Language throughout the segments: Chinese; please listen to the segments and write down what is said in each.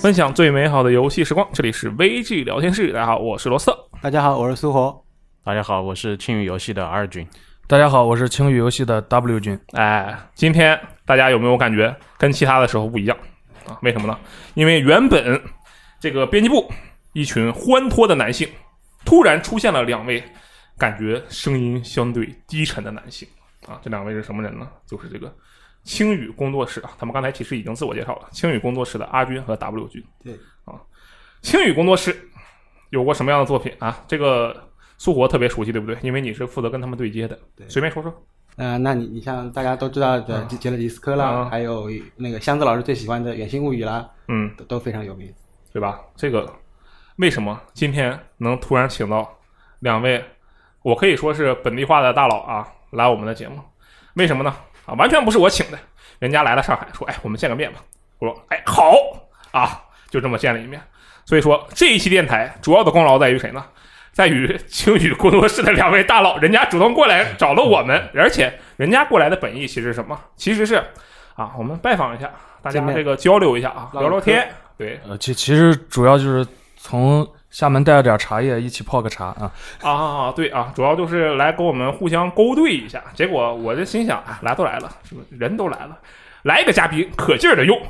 分享最美好的游戏时光，这里是 VG 聊天室。大家好，我是罗斯特。大家好，我是苏活。大家好，我是青宇游戏的 R 君。大家好，我是青宇游戏的 W 君。哎，今天大家有没有感觉跟其他的时候不一样啊？为什么呢？因为原本这个编辑部一群欢脱的男性，突然出现了两位感觉声音相对低沉的男性啊。这两位是什么人呢？就是这个青宇工作室啊。他们刚才其实已经自我介绍了，青宇工作室的阿军和 W 君。对啊，青宇工作室有过什么样的作品啊？这个苏活特别熟悉，对不对？因为你是负责跟他们对接的。对随便说说。呃，那你你像大家都知道的嗯杰勒迪斯科啦，啊还有那个箱子老师最喜欢的《远星物语》啦，嗯，都都非常有名。对吧？这个为什么今天能突然请到两位，我可以说是本地化的大佬啊，来我们的节目？为什么呢？啊，完全不是我请的，人家来了上海，说，哎，我们见个面吧。我说，哎，好啊，就这么见了一面。所以说这一期电台主要的功劳在于谁呢？在于青宇工作室的两位大佬，人家主动过来找了我们，而且人家过来的本意其实是什么？其实是啊，我们拜访一下，大家这个交流一下啊，聊聊天。对，呃，其其实主要就是从厦门带了点茶叶，一起泡个茶啊。啊，对啊，主要就是来跟我们互相勾兑一下。结果我就心想，啊，来都来了，是不是人都来了，来一个嘉宾可劲儿的用，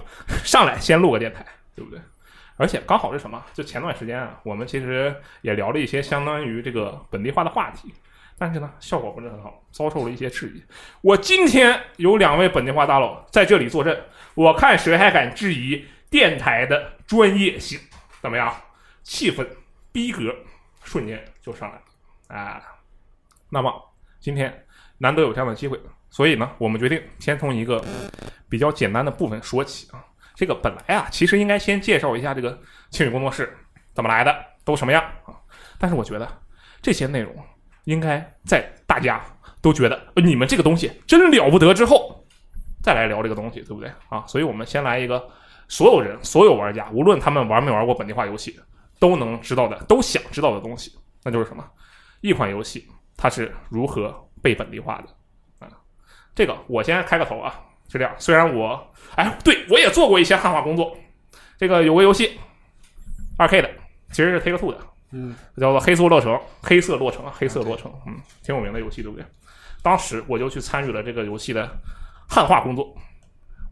上来先录个电台，对不对？而且刚好是什么？就前段时间啊，我们其实也聊了一些相当于这个本地化的话题，但是呢，效果不是很好，遭受了一些质疑。我今天有两位本地化大佬在这里坐镇，我看谁还敢质疑电台的专业性？怎么样？气氛逼格瞬间就上来了啊！那么今天难得有这样的机会，所以呢，我们决定先从一个比较简单的部分说起啊。这个本来啊，其实应该先介绍一下这个青宇工作室怎么来的，都什么样啊。但是我觉得这些内容应该在大家都觉得、你们这个东西真了不得之后，再来聊这个东西，对不对啊？所以我们先来一个所有人、所有玩家，无论他们玩没玩过本地化游戏，都能知道的、都想知道的东西，那就是什么？一款游戏它是如何被本地化的啊？这个我先开个头啊，是这样。虽然我哎，对我也做过一些汉化工作，这个有个游戏，二 K 的，其实是 Take Two 的，嗯，叫做《黑色洛城》，黑色洛城，黑色洛城，嗯，挺有名的游戏，对不对？当时我就去参与了这个游戏的汉化工作，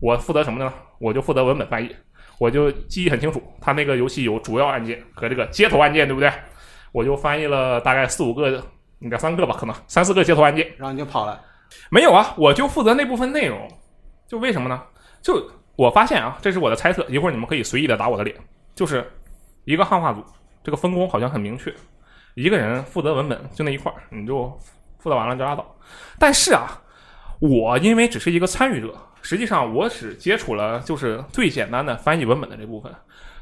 我负责什么呢？我就负责文本翻译，我就记忆很清楚，它那个游戏有主要按键和这个接头按键，对不对？我就翻译了大概四五个，两三个吧，可能三四个接头按键。然后你就跑了。没有啊，我就负责那部分内容。就为什么呢？就我发现啊，这是我的猜测，一会儿你们可以随意的打我的脸。就是一个汉化组，这个分工好像很明确，一个人负责文本，就那一块儿，你就负责完了就拉倒。但是啊，我因为只是一个参与者，实际上我只接触了就是最简单的翻译文本的这部分。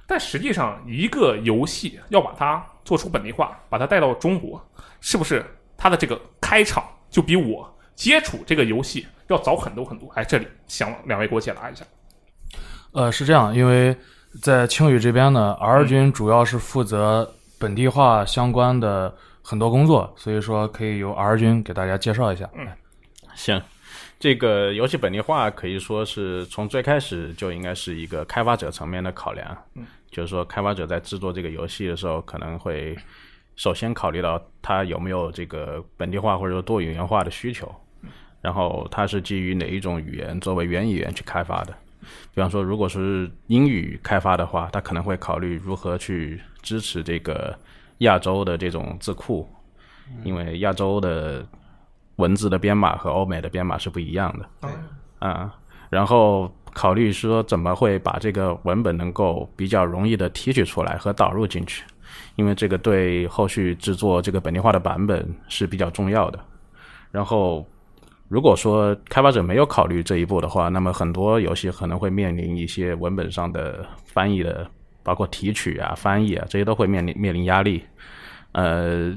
但实际上，一个游戏要把它做出本地化，把它带到中国，是不是它的这个开场就比我接触这个游戏要早很多很多？哎，这里想两位给我解答一下。呃，是这样，因为在青宇这边呢，R 君主要是负责本地化相关的很多工作，所以说可以由 R 君给大家介绍一下。嗯行，这个游戏本地化可以说是从最开始就应该是一个开发者层面的考量。嗯，就是说开发者在制作这个游戏的时候，可能会首先考虑到它有没有这个本地化或者说多语言化的需求，然后它是基于哪一种语言作为原语言去开发的。比方说，如果是英语开发的话，它可能会考虑如何去支持这个亚洲的这种字库，因为亚洲的文字的编码和欧美的编码是不一样的。对啊、然后考虑说怎么会把这个文本能够比较容易的提取出来和导入进去，因为这个对后续制作这个本地化的版本是比较重要的。然后，如果说开发者没有考虑这一步的话，那么很多游戏可能会面临一些文本上的翻译的，包括提取啊、翻译啊这些都会面临面临压力。呃，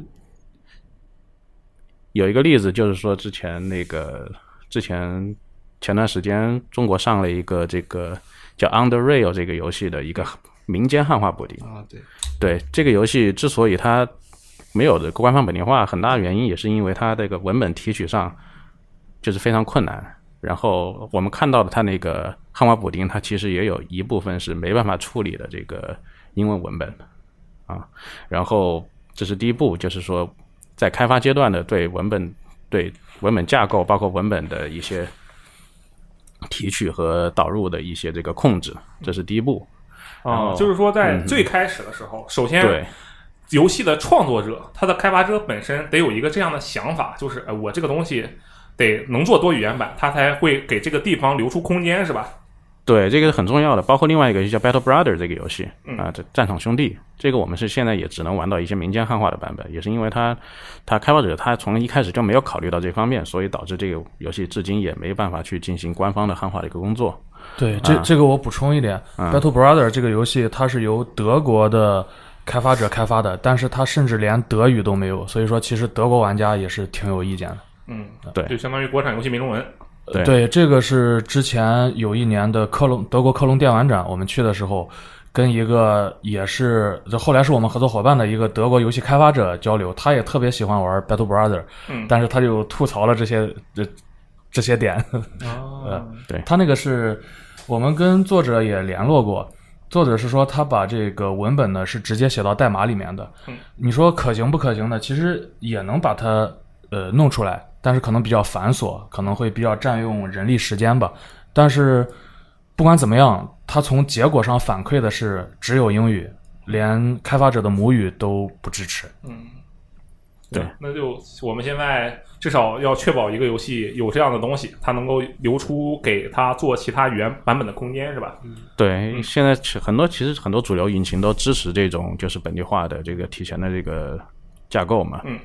有一个例子就是说，之前那个之前前段时间中国上了一个这个叫《Under Rail》这个游戏的一个民间汉化补丁。啊，对，对这个游戏之所以它没有的官方本地化，很大的原因也是因为它这个文本提取上就是非常困难。然后我们看到的它那个汉化补丁，它其实也有一部分是没办法处理的这个英文文本啊。然后这是第一步，就是说在开发阶段的对文本、对文本架构，包括文本的一些提取和导入的一些这个控制，这是第一步。啊，后就是说在嗯最开始的时候，首先对游戏的创作者，他的开发者本身得有一个这样的想法，就是呃，我这个东西得能做多语言版，他才会给这个地方留出空间，是吧？对，这个是很重要的。包括另外一个就叫 Battle Brother 这个游戏嗯啊，这战场兄弟，这个我们是现在也只能玩到一些民间汉化的版本，也是因为它它开发者他从一开始就没有考虑到这方面，所以导致这个游戏至今也没办法去进行官方的汉化的一个工作。对，这啊这个我补充一点，嗯 Battle Brother》这个游戏它是由德国的开发者开发的，但是它甚至连德语都没有，所以说其实德国玩家也是挺有意见的。嗯，对就相当于国产游戏没中文。对对，这个是之前有一年的科隆德国科隆电玩展，我们去的时候，跟一个也是就后来是我们合作伙伴的一个德国游戏开发者交流，他也特别喜欢玩 Battle Brother，嗯但是他就吐槽了这些这这些点。哦，他那个是我们跟作者也联络过，作者是说他把这个文本呢是直接写到代码里面的。嗯你说可行不可行呢？其实也能把它呃弄出来，但是可能比较繁琐，可能会比较占用人力时间吧。但是不管怎么样，它从结果上反馈的是只有英语，连开发者的母语都不支持。嗯，对，那就我们现在至少要确保一个游戏有这样的东西，它能够留出给它做其他语言版本的空间，是吧？对，现在其很多其实很多主流引擎都支持这种就是本地化的这个提前的这个架构嘛。嗯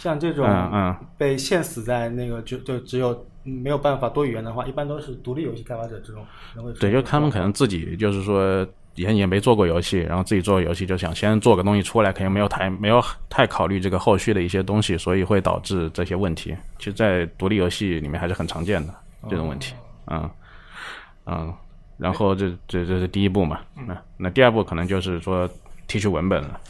像这种嗯嗯，被限死在那个就就只有嗯没有办法多语言的话，一般都是独立游戏开发者这种对，就他们可能自己就是说也也没做过游戏，然后自己做游戏就想先做个东西出来，肯定没有太没有太考虑这个后续的一些东西，所以会导致这些问题。其实，在独立游戏里面还是很常见的这种问题。嗯嗯，然后这这这是第一步嘛。那那第二步可能就是说提取文本了。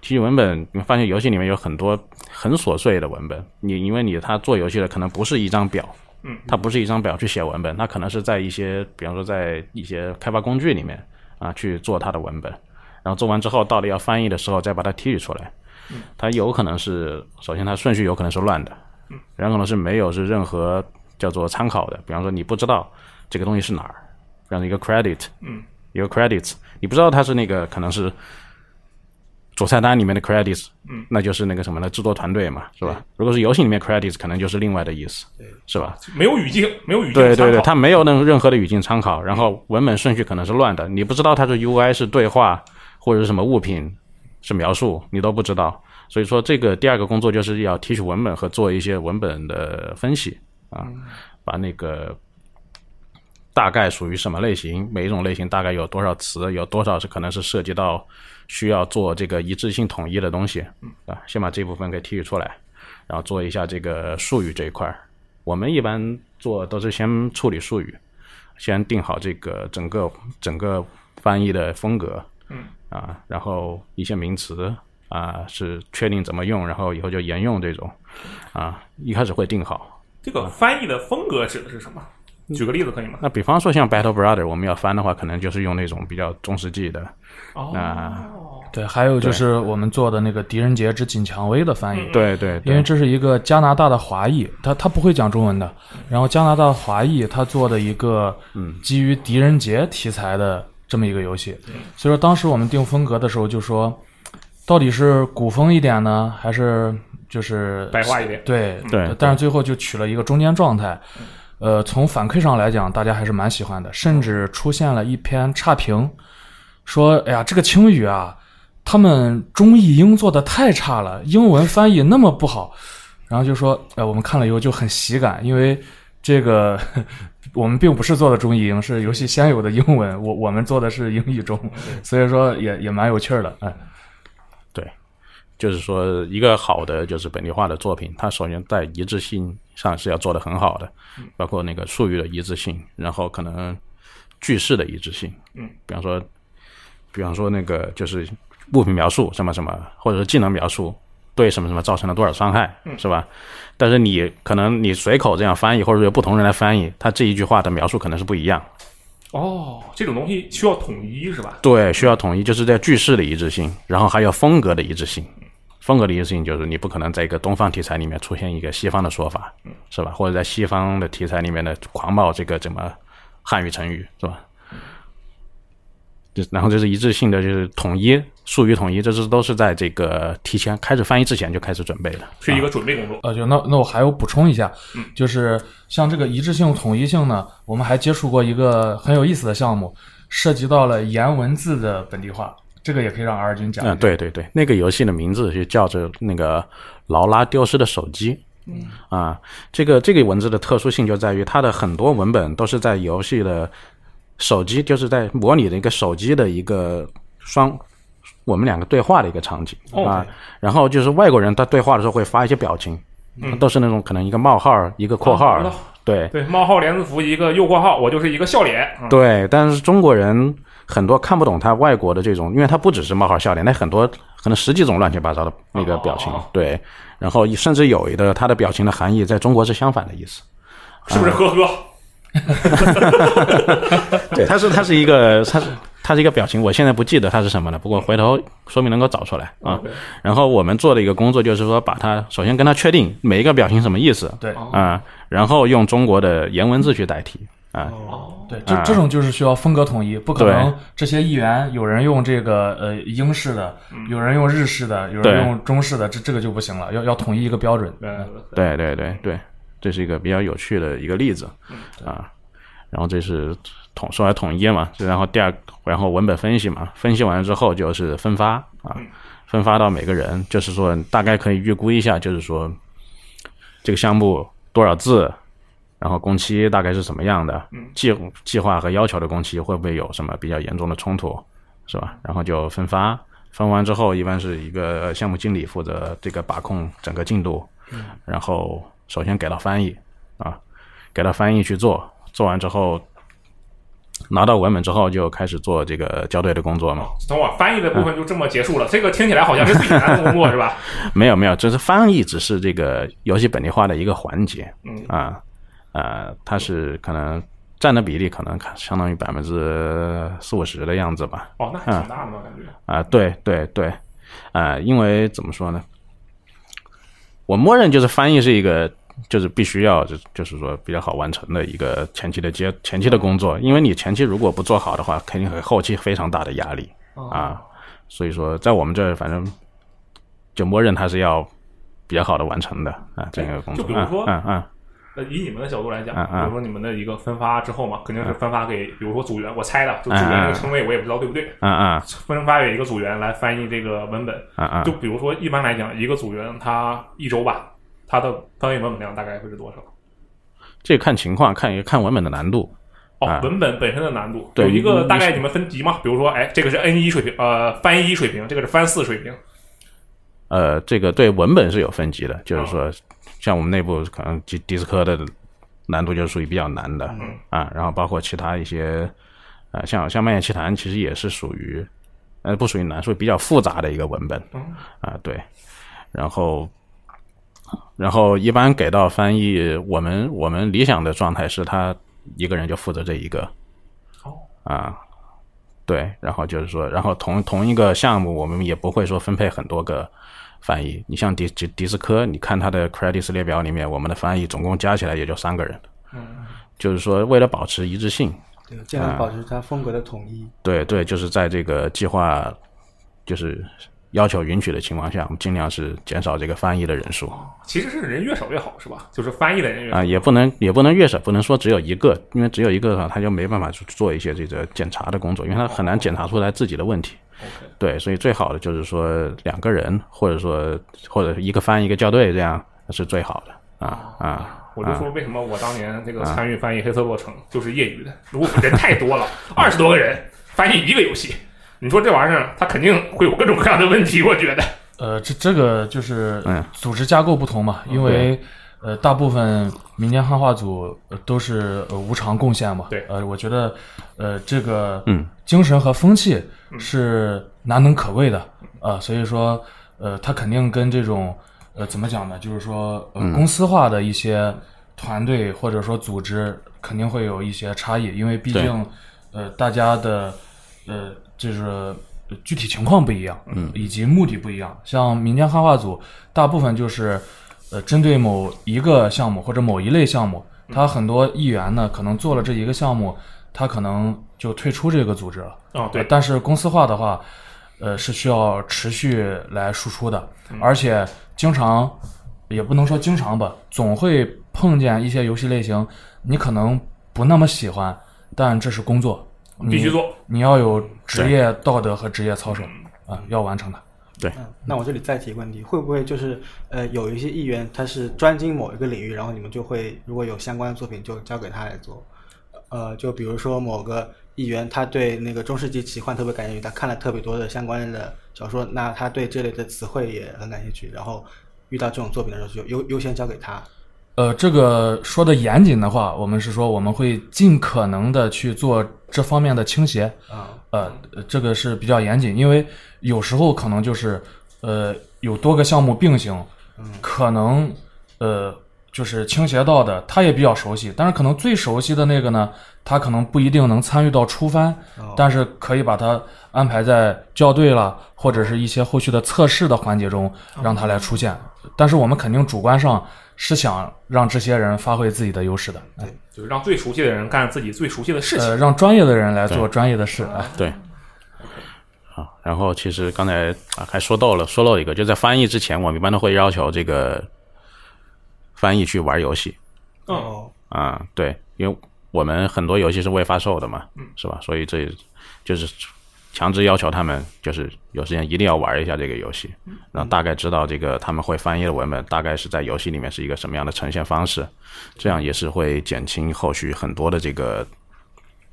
提取文本，你发现游戏里面有很多很琐碎的文本。你因为你他做游戏的可能不是一张表，嗯，它不是一张表去写文本，它可能是在一些，比方说在一些开发工具里面啊去做它的文本，然后做完之后，到了要翻译的时候再把它提取出来。它有可能是，首先它顺序有可能是乱的，然后可能是没有是任何叫做参考的，比方说你不知道这个东西是哪儿，比方说一个 credit，嗯，一个 credits，你不知道它是那个可能是主菜单里面的 credits，嗯，那就是那个什么呢？制作团队嘛，是吧？如果是游戏里面 credits，可能就是另外的意思，是吧？没有语境，没有语境对对对，它没有任任何的语境参考，然后文本顺序可能是乱的，你不知道它是 UI 是对话或者是什么物品是描述，你都不知道。所以说，这个第二个工作就是要提取文本和做一些文本的分析啊，把那个大概属于什么类型，每一种类型大概有多少词，有多少是可能是涉及到需要做这个一致性统一的东西啊，先把这部分给提取出来，然后做一下这个术语这一块儿。我们一般做都是先处理术语，先定好这个整个整个翻译的风格，嗯啊，然后一些名词啊是确定怎么用，然后以后就沿用这种，啊，一开始会定好。这个翻译的风格指的是什么？举个例子可以吗？那比方说像 Battle Brother，我们要翻的话，可能就是用那种比较中世纪的，哦。那对，还有就是我们做的那个《狄仁杰之锦蔷薇》的翻译，对对对，因为这是一个加拿大的华裔，他他不会讲中文的。然后加拿大华裔他做的一个嗯。基于狄仁杰题材的这么一个游戏，所以说当时我们定风格的时候就说，到底是古风一点呢，还是就是白话一点。对对。但是最后就取了一个中间状态。呃，从反馈上来讲，大家还是蛮喜欢的，甚至出现了一篇差评，说：“哎呀，这个青语啊，他们中译英做的太差了，英文翻译那么不好。”然后就说：“哎，我们看了以后就很喜感，因为这个 我们并不是做的中译英，是游戏先有的英文，我我们做的是英译中，所以说也也蛮有趣儿的。哎，就是说，一个好的就是本地化的作品，它首先在一致性上是要做得很好的，包括那个术语的一致性，然后可能句式的一致性，嗯，比方说，比方说那个就是物品描述什么什么，或者是技能描述，对什么什么造成了多少伤害，是吧？但是你可能你随口这样翻译，或者说有不同人来翻译，他这一句话的描述可能是不一样。哦，这种东西需要统一是吧？对，需要统一，就是在句式的一致性，然后还有风格的一致性。风格的一个事情就是你不可能在一个东方题材里面出现一个西方的说法，是吧？或者在西方的题材里面的狂冒这个怎么汉语成语，是吧？就然后这是一致性的，就是统一术语统一，这是都是在这个提前开始翻译之前就开始准备的，是一个准备工作。呃，就那那我还有补充一下，就是像这个一致性、统一性呢，我们还接触过一个很有意思的项目，涉及到了言文字的本地化，这个也可以让 R 君讲。嗯，对对对，那个游戏的名字就叫做那个劳拉丢失的手机。嗯啊，这个这个文字的特殊性就在于它的很多文本都是在游戏的手机，就是在模拟的一个手机的一个双我们两个对话的一个场景啊。然后就是外国人他对话的时候会发一些表情，都是那种可能一个冒号一个括号，对对，冒号连字符一个右括号，我就是一个笑脸。对，但是中国人很多看不懂他外国的这种，因为他不只是冒号笑脸，那很多可能十几种乱七八糟的那个表情，对。然后甚至有一个他的表情的含义在中国是相反的意思，是不是呵呵？对，他是他是一个他是它是一个表情，我现在不记得它是什么了，不过回头说明能够找出来啊。然后我们做的一个工作就是说，把它首先跟他确定每一个表情什么意思，对啊，然后用中国的颜文字去代替啊。对，这这种就是需要风格统一，不可能这些议员有人用这个呃英式的，有人用日式的，有人用中式的，这这个就不行了，要要统一一个标准。对对对对，这是一个比较有趣的一个例子啊。然后这是统说来统一嘛，然后第二，然后文本分析嘛，分析完了之后就是分发啊，分发到每个人，就是说大概可以预估一下，就是说这个项目多少字。然后工期大概是什么样的？计计划和要求的工期会不会有什么比较严重的冲突，是吧？然后就分发，分完之后一般是一个项目经理负责这个把控整个进度，然后首先给到翻译啊，给到翻译去做，做完之后拿到文本之后就开始做这个校对的工作嘛。等会儿翻译的部分就这么结束了，这个听起来好像是最难的工作是吧？没有没有，这是翻译只是这个游戏本地化的一个环节，嗯啊。呃，它是可能占的比例可能相当于百分之四五十的样子吧。哦，那还挺大的嘛，感觉。啊，对对对，啊，因为怎么说呢？我默认就是翻译是一个，就是必须要就就是说比较好完成的一个前期的接前期的工作，因为你前期如果不做好的话，肯定会后期非常大的压力啊。所以说，在我们这儿，反正就默认它是要比较好的完成的啊，这样一个工作。就比如说，嗯嗯。呃，以你们的角度来讲，比如说你们的一个分发之后嘛，肯定是分发给，比如说组员，我猜的，就组员这个称谓我也不知道对不对。嗯嗯。分发给一个组员来翻译这个文本。嗯嗯。就比如说一般来讲，一个组员他一周吧，他的翻译文本量大概会是多少？这看情况，看一看文本的难度。哦，文本本身的难度。有一个大概你们分级嘛？比如说，哎，这个是 N 一水平，呃，翻一水平，这个是翻四水平。呃，这个对文本是有分级的，就是说。像我们内部可能迪迪斯科的难度就属于比较难的啊，然后包括其他一些呃，像像《蔓延奇谭》其实也是属于呃不属于难，属于比较复杂的一个文本啊，对。然后然后一般给到翻译，我们我们理想的状态是他一个人就负责这一个哦啊，对。然后就是说，然后同同一个项目，我们也不会说分配很多个。翻译，你像迪迪迪斯科，你看它的 credits 列表里面，我们的翻译总共加起来也就三个人。嗯，就是说为了保持一致性，对，尽量保持它风格的统一。对对，就是在这个计划就是要求允许的情况下，我们尽量是减少这个翻译的人数。其实是人越少越好，是吧？就是翻译的人员啊，也不能也不能越少，不能说只有一个，因为只有一个的话，他就没办法去做一些这个检查的工作，因为他很难检查出来自己的问题。对，所以最好的就是说两个人，或者说或者一个翻译一个校对，这样是最好的啊啊！我就说为什么我当年这个参与翻译《黑色洛城》就是业余的，如果人太多了，二十多个人翻译一个游戏，你说这玩意儿它肯定会有各种各样的问题，我觉得。呃，这这个就是嗯，组织架构不同嘛，因为呃，大部分民间汉化组都是呃无偿贡献嘛。对，呃，我觉得呃这个嗯精神和风气是难能可贵的啊，所以说呃，它肯定跟这种呃怎么讲呢？就是说呃嗯公司化的一些团队或者说组织肯定会有一些差异，因为毕竟呃大家的呃就是呃具体情况不一样，嗯，以及目的不一样。像民间汉化组，大部分就是呃针对某一个项目或者某一类项目，他很多议员呢可能做了这一个项目，他可能就退出这个组织了。哦，呃对，但是公司化的话，呃，是需要持续来输出的，嗯。而且经常也不能说经常吧，总会碰见一些游戏类型，你可能不那么喜欢，但这是工作，必须做。你要有职业道德和职业操守嗯啊，要完成它。嗯，那我这里再提一个问题，会不会就是呃有一些议员他是专精某一个领域，然后你们就会如果有相关的作品就交给他来做，呃，就比如说某个议员他对那个中世纪奇幻特别感兴趣，他看了特别多的相关的小说，那他对这类的词汇也很感兴趣，然后遇到这种作品的时候就优优先交给他。呃，这个说的严谨的话，我们是说我们会尽可能的去做这方面的倾斜，啊、呃，这个是比较严谨，因为有时候可能就是呃有多个项目并行，可能呃就是倾斜到的他也比较熟悉，但是可能最熟悉的那个呢，他可能不一定能参与到出番，哦但是可以把他安排在校对了或者是一些后续的测试的环节中，让他来出现。但是我们肯定主观上是想让这些人发挥自己的优势的，哎就是让最熟悉的人干自己最熟悉的事情。呃，让专业的人来做专业的事，啊。对。啊，然后其实刚才啊还说到了，说到一个，就在翻译之前，我们一般都会要求这个翻译去玩游戏嗯，哦，啊，对，因为我们很多游戏是未发售的嘛，是吧？所以这就是强制要求他们，就是有时间一定要玩一下这个游戏，然后大概知道这个他们会翻译的文本大概是在游戏里面是一个什么样的呈现方式，这样也是会减轻后续很多的这个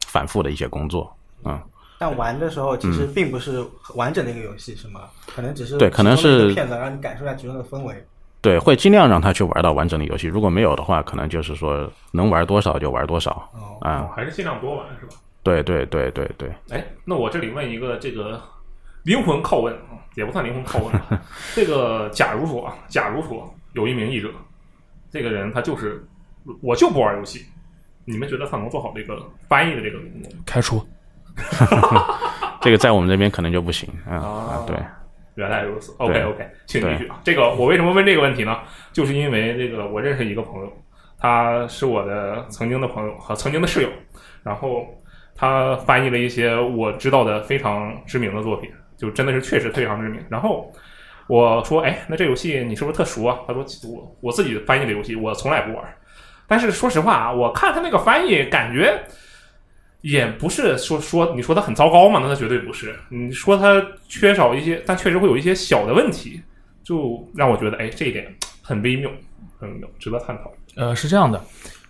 反复的一些工作，嗯。但玩的时候其实并不是完整的一个游戏，是吗？可能只是对可能是片子，让你感受一下其中的氛围。对，会尽量让他去玩到完整的游戏。如果没有的话，可能就是说能玩多少就玩多少哦啊、哦还是尽量多玩是吧？对对对对对，哎，那我这里问一个这个灵魂拷问啊，也不算灵魂拷问吧。这个假如说啊，假如说有一名译者，这个人他就是我就不玩游戏，你们觉得他能做好这个翻译的这个工作吗？开除。这个在我们这边可能就不行啊、啊对，原来如此，OK OK，请继续啊。这个我为什么问这个问题呢？就是因为这个我认识一个朋友，他是我的曾经的朋友和曾经的室友，然后他翻译了一些我知道的非常知名的作品，就真的是确实非常知名。然后我说，哎，那这游戏你是不是特熟啊？他说，我我自己翻译的游戏我从来不玩，但是说实话啊，我看他那个翻译感觉。也不是说说你说他很糟糕嘛，那他绝对不是。你说他缺少一些，但确实会有一些小的问题，就让我觉得，哎，这一点很微妙，很微妙，值得探讨。呃，是这样的，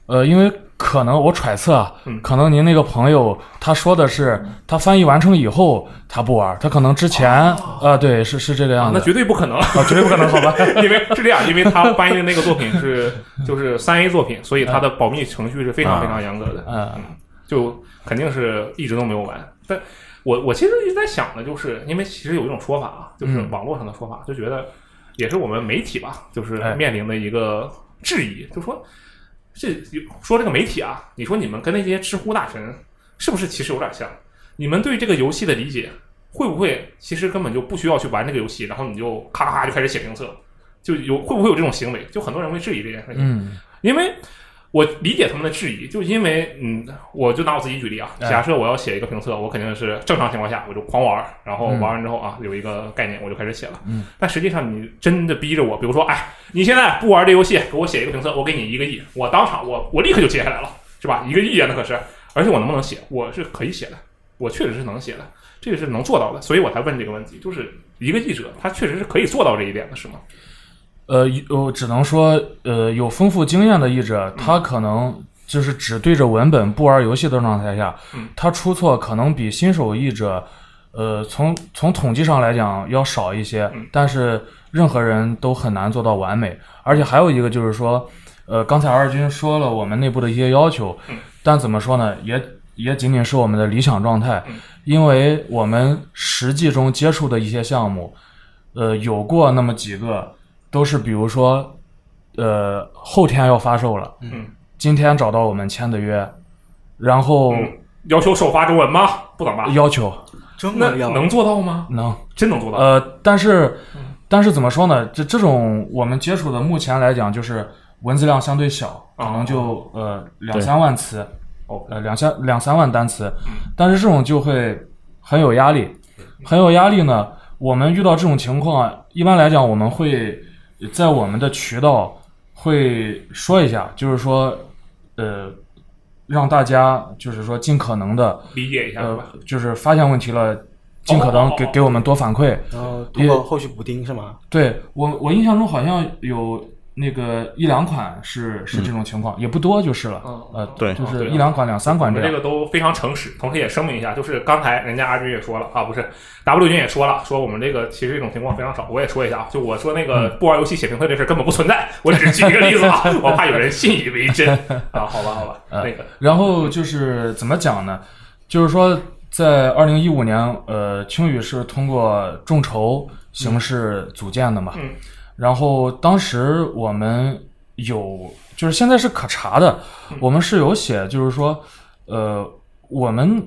呃，因为可能我揣测可能您那个朋友他说的是他翻译完成以后他不玩，他可能之前啊、呃对，是是这个样子那，绝对不可能，啊，绝对不可能，好吧？因为是这样，因为他翻译的那个作品是就是三 A 作品，所以他的保密程序是非常非常严格的，嗯就肯定是一直都没有完。但我我其实一直在想的，就是因为其实有一种说法啊，就是嗯网络上的说法，就觉得也是我们媒体吧，就是哎面临的一个质疑，就说这说这个媒体啊，你说你们跟那些知乎大神是不是其实有点像？你们对这个游戏的理解会不会其实根本就不需要去玩这个游戏，然后你就咔咔咔就开始写评测，就有会不会有这种行为？就很多人会质疑这件事情。嗯因为我理解他们的质疑，就因为嗯，我就拿我自己举例啊，哎假设我要写一个评测，我肯定是正常情况下我就狂玩，然后嗯玩完之后啊，有一个概念我就开始写了。嗯，但实际上你真的逼着我，比如说，哎，你现在不玩这游戏，给我写一个评测，我给你一个亿，我当场我我立刻就接下来了，是吧？一个亿啊，那可是，而且我能不能写，我是可以写的，我确实是能写的，这个是能做到的，所以我才问这个问题，就是一个记者他确实是可以做到这一点的，是吗？呃，有只能说，呃，有丰富经验的译者，他可能就是只对着文本不玩游戏的状态下，嗯他出错可能比新手译者，呃，从从统计上来讲要少一些，嗯但是任何人都很难做到完美。而且还有一个就是说，呃，刚才二军说了我们内部的一些要求，嗯但怎么说呢，也也仅仅是我们的理想状态，嗯因为我们实际中接触的一些项目。呃，有过那么几个，都是比如说，呃，后天要发售了，嗯，今天找到我们签的约，然后嗯要求首发中文吗？不能吧？要求真的要能做到吗？能，真能做到？呃，但是但是怎么说呢？这这种我们接触的，目前来讲就是文字量相对小，可能就呃两三万词，哦，呃两三两三万单词，但是这种就会很有压力，很有压力呢。我们遇到这种情况，一般来讲我们会在我们的渠道会说一下，就是说，呃，让大家就是说尽可能的，理解一下就是发现问题了，尽可能给哦哦哦给我们多反馈。然后通过后续补丁是吗？对我，我印象中好像有那个一两款是是这种情况，也不多就是了。嗯呃，对就是一两款、两三我们这款这。个都非常诚实，同时也声明一下，就是刚才人家阿军也说了啊，不是 W 君也说了，说我们这个其实这种情况非常少。我也说一下啊，就我说那个不玩游戏写评测这事根本不存在，我只是举一个例子啊，我怕有人信以为真啊。好吧，好吧，呃那个然后就是怎么讲呢？就是说，在二零一五年，呃，青宇是通过众筹形式组建的嘛。嗯然后当时我们有，就是现在是可查的，我们是有写，就是说，呃，我们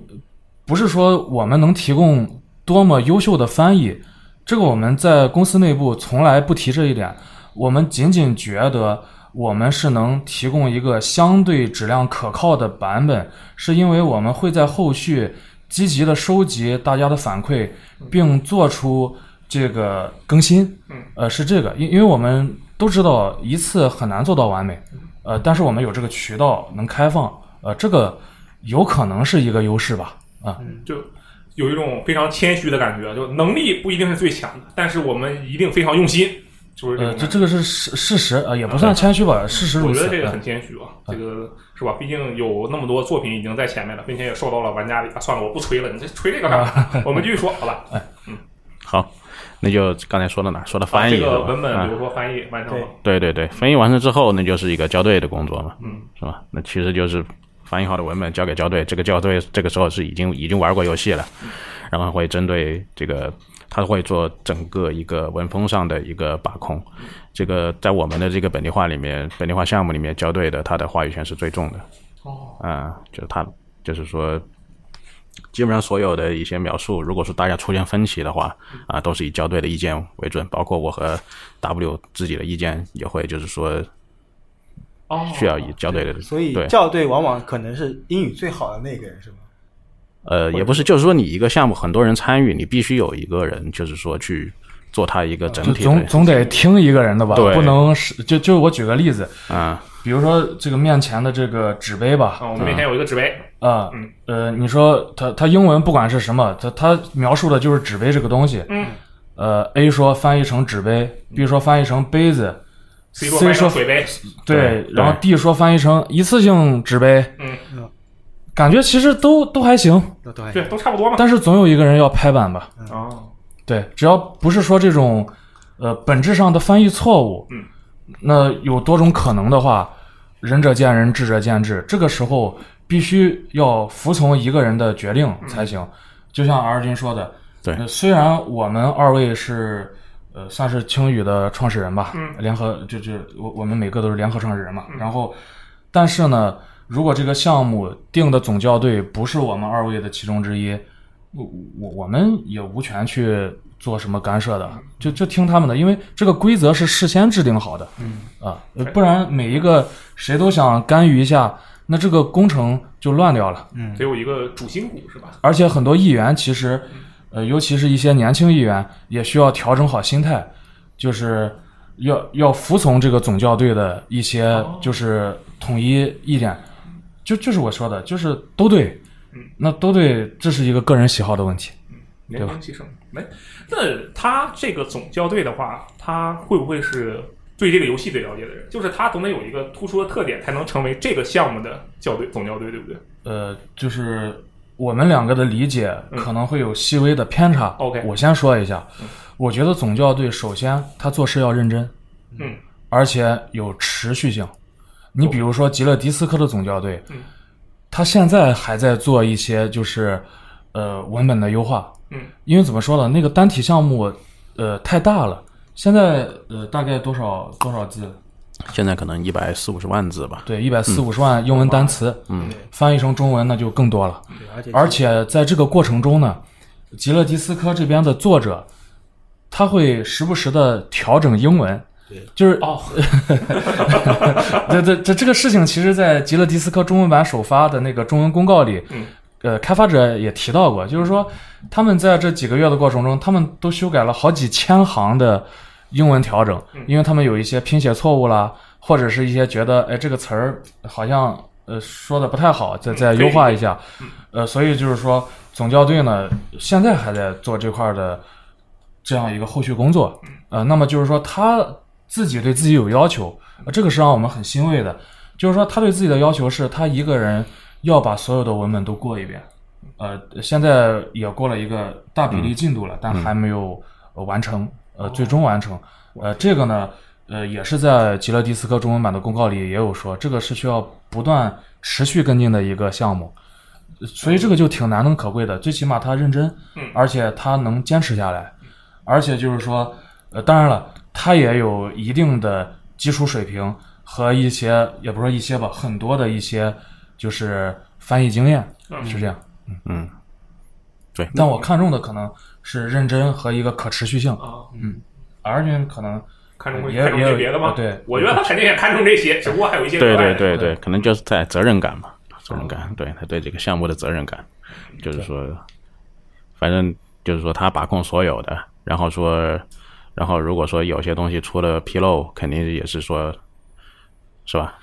不是说我们能提供多么优秀的翻译，这个我们在公司内部从来不提这一点，我们仅仅觉得我们是能提供一个相对质量可靠的版本，是因为我们会在后续积极的收集大家的反馈，并做出这个更新。嗯，呃，是这个，因因为我们都知道一次很难做到完美，呃，但是我们有这个渠道能开放，呃，这个有可能是一个优势吧。啊，就有一种非常谦虚的感觉，就能力不一定是最强的，但是我们一定非常用心，就是这呃。这这个是事事实，呃，也不算谦虚吧，事实如此。我觉得这个呃很谦虚啊，这个是吧？毕竟有那么多作品已经在前面了，并且也受到了玩家的啊。算了，我不吹了，你这吹这个干嘛？我们继续说，好吧？嗯好，那就刚才说到哪儿？说到翻译文本，啊比如说翻译完成了，对对对，翻译完成之后，那就是一个校对的工作嘛，嗯，是吧？那其实就是翻译好的文本交给校对，这个校对这个时候是已经已经玩过游戏了，然后会针对这个，他会做整个一个文风上的一个把控。这个在我们的这个本地化里面，本地化项目里面校对的，他的话语权是最重的。哦，啊、就是他就是说。基本上所有的一些描述，如果说大家出现分歧的话，啊，都是以校对的意见为准，包括我和 W 自己的意见也会，就是说哦，需要以校对的，所以，校对往往可能是英语最好的那个人，是吗？呃，也不是，就是说你一个项目很多人参与，你必须有一个人，就是说去做他一个整体，总总得听一个人的吧，对。不能是就就我举个例子，啊，比如说这个面前的这个纸杯吧，啊，我们面前有一个纸杯，啊，嗯。呃，你说它它英文不管是什么，它它描述的就是纸杯这个东西，嗯。呃，A 说翻译成纸杯，B 说翻译成杯子，C 说对对，然后 D 说翻译成一次性纸杯，嗯，感觉其实都都还行，那都还对，都差不多嘛。但是总有一个人要拍板吧，哦，对，只要不是说这种呃本质上的翻译错误，嗯，那有多种可能的话，仁者见仁，智者见智，这个时候必须要服从一个人的决定才行。就像 R 君说的，对。呃虽然我们二位是呃算是青宇的创始人吧，嗯。联合就就我我们每个都是联合创始人嘛，然后但是呢，如果这个项目定的总校对不是我们二位的其中之一，我我我们也无权去做什么干涉的，就就听他们的，因为这个规则是事先制定好的，嗯。啊，呃不然每一个谁都想干预一下，那这个工程就乱掉了。得有一个主心骨是吧？而且很多议员其实，呃，尤其是一些年轻议员，也需要调整好心态，就是要要服从这个总校对的一些就是统一意见，就就是我说的，就是都对，嗯那都对，这是一个个人喜好的问题。年轻气盛。没，那他这个总校对的话，他会不会是对这个游戏最了解的人？就是他总得有一个突出的特点，才能成为这个项目的校队总校队，对不对呃，就是我们两个的理解可能会有细微的偏差。OK 我先说一下，我觉得总校队首先他做事要认真，嗯，而且有持续性。你比如说吉勒迪斯科的总校队，嗯，他现在还在做一些就是呃文本的优化，嗯，因为怎么说呢，那个单体项目呃太大了。现在呃大概多少多少字？现在可能一百四五十万字吧。对，一百四五十万英文单词，嗯，翻译成中文那就更多了。对，而且在这个过程中呢，吉勒迪斯科这边的作者，他会时不时的调整英文。对，就是哦，这这这这个事情，其实，在吉勒迪斯科中文版首发的那个中文公告里，嗯呃，开发者也提到过，就是说他们在这几个月的过程中，他们都修改了好几千行的英文调整，因为他们有一些拼写错误啦，或者是一些觉得哎这个词儿好像呃说的不太好，再再优化一下，呃，所以就是说总校对呢现在还在做这块儿的这样一个后续工作，呃，那么就是说他自己对自己有要求，呃这个是让我们很欣慰的，就是说他对自己的要求是他一个人要把所有的文本都过一遍，呃，现在也过了一个大比例进度了，但还没有、呃完成，呃，最终完成，呃，这个呢，呃，也是在极乐迪斯科中文版的公告里也有说，这个是需要不断持续跟进的一个项目，呃所以这个就挺难能可贵的，最起码他认真，而且他能坚持下来，而且就是说，呃，当然了，他也有一定的基础水平和一些，也不说一些吧，很多的一些就是翻译经验，是这样。嗯，对，但我看中的可能是认真和一个可持续性。啊，而君可能看重看重也也有这别的吗？对我觉得他肯定也看重这些，只不过还有一些对对对对，可能就是在责任感嘛，责任感，对他对这个项目的责任感，就是说，反正就是说他把控所有的，然后说，然后如果说有些东西出了纰漏，肯定也是说，是吧？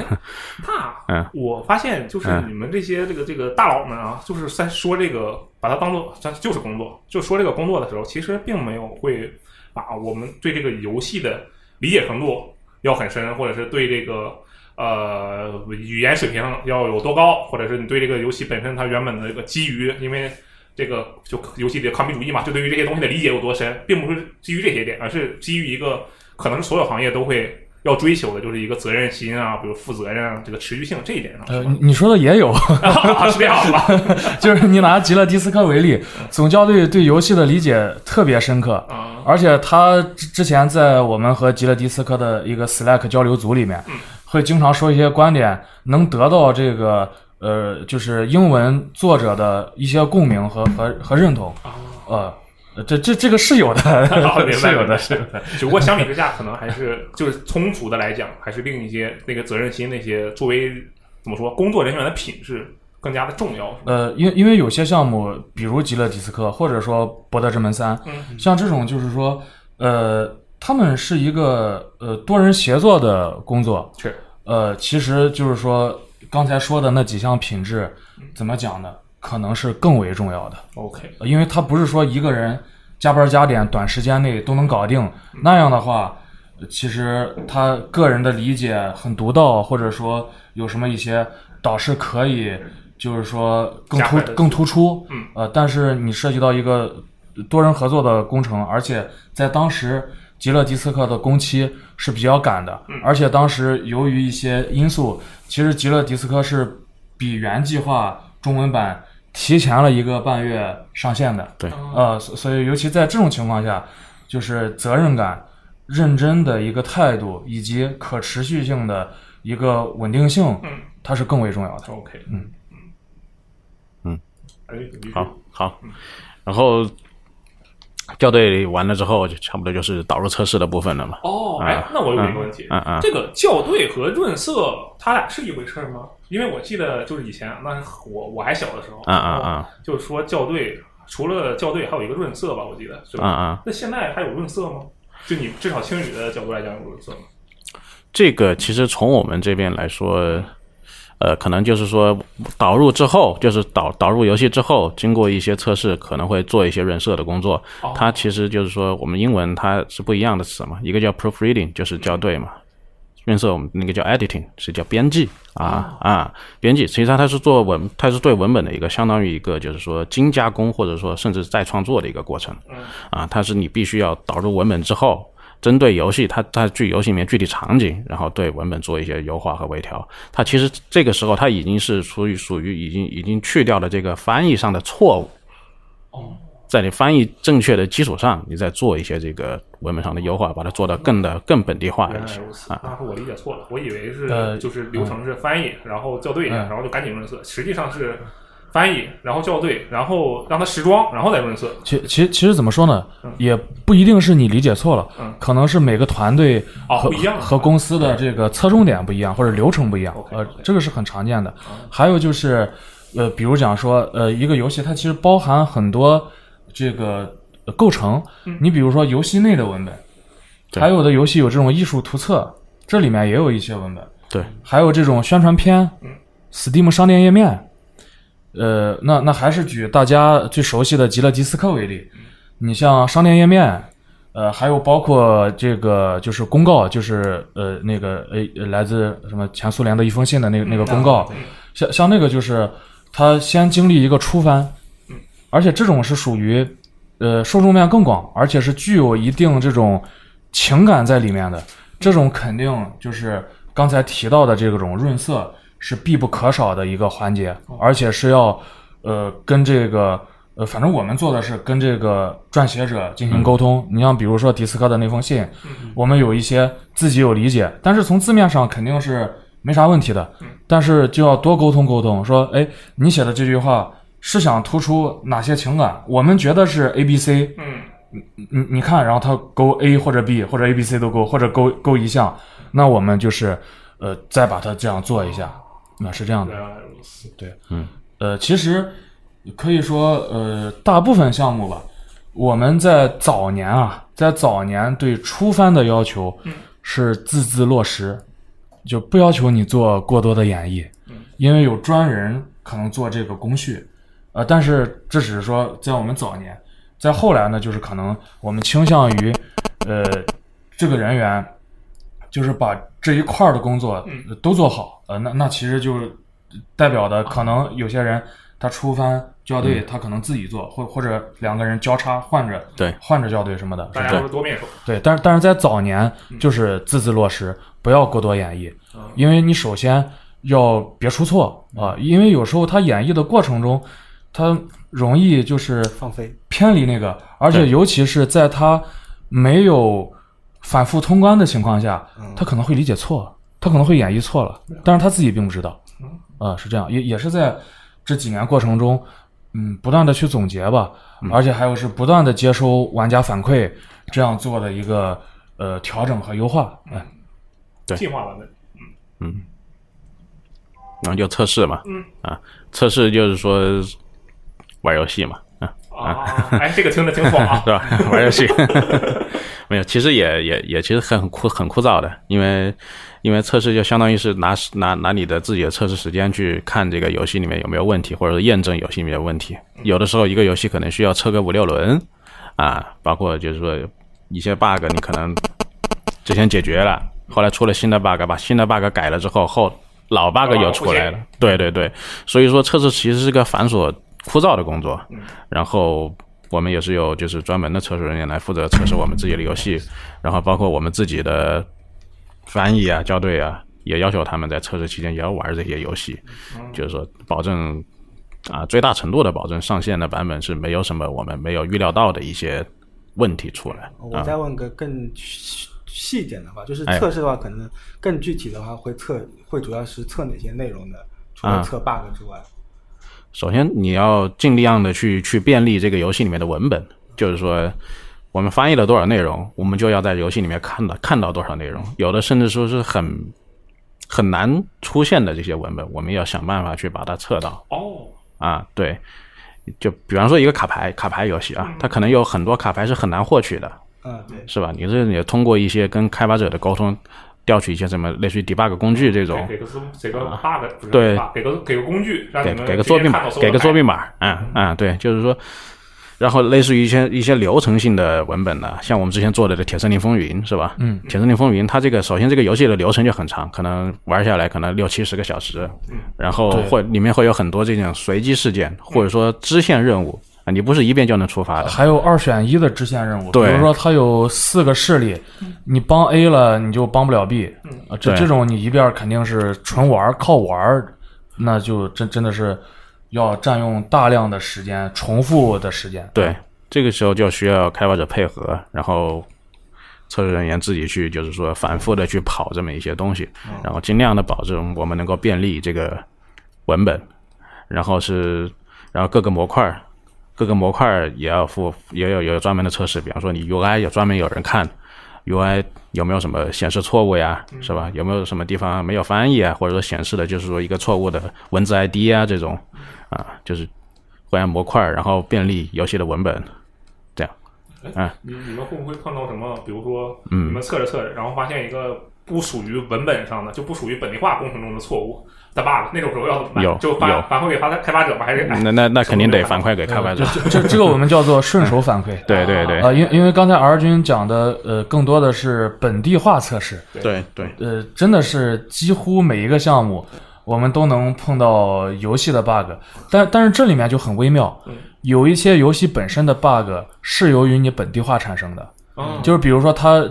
那嗯我发现就是嗯你们这些这个这个大佬们啊，就是在说这个把它当做它就是工作，就说这个工作的时候，其实并没有会把我们对这个游戏的理解程度要很深，或者是对这个呃语言水平要有多高，或者是你对这个游戏本身它原本的这个基于，因为这个就游戏里的抗比主义嘛，就对于这些东西的理解有多深，并不是基于这些点，而是基于一个可能是所有行业都会要追求的，就是一个责任心啊，比如负责任啊，这个持续性这一点上，呃，你你说的也有，啊是这样吧？就是你拿极乐迪斯科为例，总教对对游戏的理解特别深刻，啊，而且他之之前在我们和极乐迪斯科的一个 Slack 交流组里面，会经常说一些观点，能得到这个呃，就是英文作者的一些共鸣和和和认同，呃。这这这个是有的，是有的，是有的。只不过相比之下，可能还是就是通俗的来讲，还是另一些那个责任心那些作为怎么说工作人员的品质更加的重要，呃，因因为有些项目，比如极乐迪斯科，或者说博德之门三，嗯像这种就是说，呃，他们是一个呃多人协作的工作，是呃，其实就是说刚才说的那几项品质，怎么讲呢？可能是更为重要的，OK，呃因为他不是说一个人加班加点，短时间内都能搞定，那样的话，呃其实他个人的理解很独到，或者说有什么一些导师可以，就是说更突更突出，嗯，呃，但是你涉及到一个多人合作的工程，而且在当时极乐迪斯科的工期是比较赶的，而且当时由于一些因素，其实极乐迪斯科是比原计划中文版提前了一个半月上线的，对，呃，所所以尤其在这种情况下，就是责任感、认真的一个态度以及可持续性的一个稳定性，嗯，它是更为重要的。OK，嗯。嗯。嗯，哎，好，好，然后校对完了之后，就差不多就是导入测试的部分了嘛。哦，啊哎，那我有一个问题，嗯嗯这个校对和润色，它俩是一回事儿吗？因为我记得就是以前那我我还小的时候，嗯嗯嗯，就是说校对除了校对还有一个润色吧，我记得是嗯吧？嗯，那现在还有润色吗？就你至少青语的角度来讲有润色吗？这个其实从我们这边来说，呃，可能就是说导入之后，就是导导入游戏之后，经过一些测试，可能会做一些润色的工作。哦它其实就是说，我们英文它是不一样的词嘛，一个叫 proofreading，就是校对嘛。润色我们那个叫 editing，是叫编辑啊、啊，编辑。实际上它是做文，它是对文本的一个相当于一个就是说精加工或者说甚至再创作的一个过程。啊，它是你必须要导入文本之后，针对游戏它它具游戏里面具体场景，然后对文本做一些优化和微调。它其实这个时候它已经是属于属于已经已经去掉了这个翻译上的错误。哦在你翻译正确的基础上，你再做一些这个文本上的优化，把它做到更的更本地化一些啊。那是我理解错了，我以为呃是就是流程是翻译，然后校对，嗯然后就赶紧润色，实际上是翻译，然后校对，然后让它时装，然后再润色。其其其实怎么说呢嗯，也不一定是你理解错了嗯，可能是每个团队和哦不一样和公司的这个侧重点不一样，或者流程不一样呃这个是很常见的嗯。还有就是，呃，比如讲说，呃，一个游戏它其实包含很多这个呃构成嗯，你比如说游戏内的文本，还有的游戏有这种艺术图册，这里面也有一些文本。对，还有这种宣传片嗯，Steam 商店页面，呃，那那还是举大家最熟悉的极乐迪斯科为例，你像商店页面，呃，还有包括这个就是公告，就是呃那个呃来自什么前苏联的一封信的那个那个公告，像像那个就是它先经历一个初翻，而且这种是属于呃受众面更广，而且是具有一定这种情感在里面的，这种肯定就是刚才提到的这种润色是必不可少的一个环节，而且是要呃跟这个呃反正我们做的是跟这个撰写者进行沟通。你像比如说迪斯科的那封信，我们有一些自己有理解，但是从字面上肯定是没啥问题的，但是就要多沟通沟通，说哎你写的这句话。是想突出哪些情感？我们觉得是 A、B、C，嗯，你你看，然后他勾 A 或者 B 或者 A、B、C 都勾，或者勾勾一项，那我们就是呃再把它这样做一下，那是这样的。原来如此。呃，其实可以说呃大部分项目吧，我们在早年啊，在早年对初翻的要求是字字落实，就不要求你做过多的演绎，因为有专人可能做这个工序。呃，但是这只是说在我们早年，在后来呢，就是可能我们倾向于，呃，这个人员就是把这一块儿的工作呃都做好。呃，那那其实就代表的可能有些人他出翻校对，他可能自己做，或或者两个人交叉换着对换着校对什么的。大家都是多面手，对，但是但是在早年就是字字落实，不要过多演绎，因为你首先要别出错啊，因为有时候他演绎的过程中，他容易就是放飞。偏离那个，而且尤其是在他没有反复通关的情况下，嗯。他可能会理解错，他可能会演绎错了，但是他自己并不知道，啊、是这样，也也是在这几年过程中，嗯，不断的去总结吧，而且还有是不断的接收玩家反馈，这样做的一个呃调整和优化，哎，对。进化版本。嗯。然后就测试嘛，嗯。啊，测试就是说玩游戏嘛，啊，啊，哎，这个听着挺爽啊 是。吧？玩游戏 没有，其实也也也其实很枯很枯燥的，因为因为测试就相当于是拿拿拿你的自己的测试时间去看这个游戏里面有没有问题，或者说验证游戏里面的问题。有的时候一个游戏可能需要测个五六轮啊，包括就是说一些 bug 你可能之前解决了，后来出了新的 bug，把新的 bug 改了之后后。老 bug 又出来了，对对对，所以说测试其实是个繁琐枯燥的工作，然后我们也是有就是专门的测试人员来负责测试我们自己的游戏，然后包括我们自己的翻译啊、校对啊，也要求他们在测试期间也要玩这些游戏，就是说保证啊最大程度的保证上线的版本是没有什么我们没有预料到的一些问题出来。啊。我再问个更细细一点的话，就是哎。测试的话，可能更具体的话会测，会主要是测哪些内容的？除了啊。测 bug 之外，首先你要尽量的去去便利这个游戏里面的文本，就是说我们翻译了多少内容，我们就要在游戏里面看到看到多少内容，有的甚至说是很很难出现的这些文本，我们要想办法去把它测到。哦，啊。对，就比方说一个卡牌卡牌游戏啊，它可能有很多卡牌是很难获取的，嗯，对，是吧？你这也通过一些跟开发者的沟通，调取一些什么类似于 debug 工具这种，给个给个 bug，不是对。给个给个工具，让你给们给个作弊码，给个作弊码，嗯嗯，对，就是说，然后类似于一些一些流程性的文本呢，像我们之前做的这《铁森林风云》是吧？嗯，《铁森林风云》它这个首先这个游戏的流程就很长，可能玩下来可能六七十个小时，然后对。会里面会有很多这种随机事件或者说支线任务啊，你不是一遍就能触发的，还有二选一的支线任务，比如说它有四个势力，你帮 A 了，你就帮不了 B，啊，这这种你一遍肯定是纯玩儿靠玩儿，那就真真的是要占用大量的时间，重复的时间。对这个时候就需要开发者配合，然后测试人员自己去，就是说反复的去跑这么一些东西，然后尽量的保证我们能够便利这个文本，然后是，然后各个模块儿，各个模块也要付，也有有专门的测试，比方说你 UI 有专门有人看，UI 有没有什么显示错误呀，是吧？有没有什么地方没有翻译啊，或者说显示的就是说一个错误的文字 ID 啊这种，啊，就是会按模块，然后便利游戏的文本。这样。哎你你们会不会碰到什么？比如说，嗯你们测着测着，然后发现一个不属于文本上的，就不属于本地化工程中的错误的 bug，那种时候要怎么办？有就反有。反馈给发开发者吗？还是哎那那那肯定得反馈给开发者。这这这个我们叫做顺手反馈。对对对。啊，因因为刚才 R 君讲的，呃，更多的是本地化测试，对。对，呃，真的是几乎每一个项目，我们都能碰到游戏的 bug，但但是这里面就很微妙嗯，有一些游戏本身的 bug 是由于你本地化产生的，嗯就是比如说它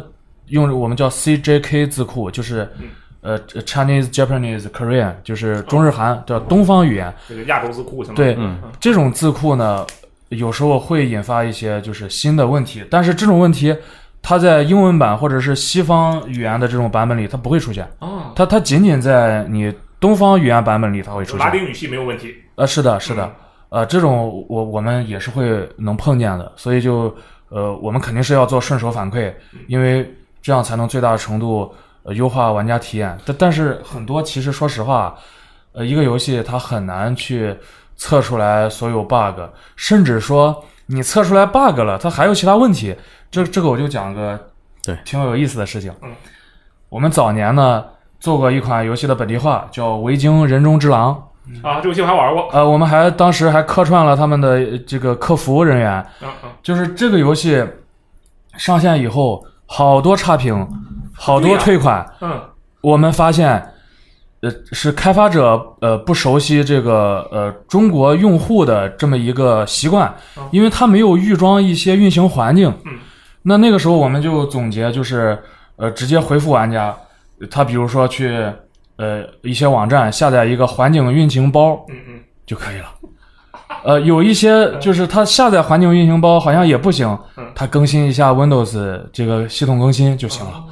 用我们叫 CJK 字库，就是嗯呃 Chinese、Japanese、Korean，就是中日韩叫东方语言，这个亚洲字库对嗯这种字库呢，有时候会引发一些就是新的问题，但是这种问题它在英文版或者是西方语言的这种版本里它不会出现，啊，它它仅仅在你东方语言版本里它会出现。拉丁语系没有问题。呃，是的，是的，呃，这种我我们也是会能碰见的，所以就呃，我们肯定是要做顺手反馈，因为这样才能最大程度呃优化玩家体验。但但是很多其实说实话，呃，一个游戏它很难去测出来所有 bug，甚至说你测出来 bug 了，它还有其他问题。这这个我就讲个对挺有意思的事情。嗯，我们早年呢做过一款游戏的本地化，叫《维京人中之狼》。啊，这游戏我还玩过。呃，我们还当时还客串了他们的呃这个客服人员，嗯嗯，就是这个游戏上线以后，好多差评，好多退款。嗯我们发现，呃，是开发者呃不熟悉这个呃中国用户的这么一个习惯嗯，因为他没有预装一些运行环境。嗯，那那个时候我们就总结，就是呃直接回复玩家，他比如说去呃一些网站下载一个环境运行包，嗯嗯，就可以了。呃，有一些就是他下载环境运行包好像也不行嗯，它更新一下 Windows 这个系统更新就行了。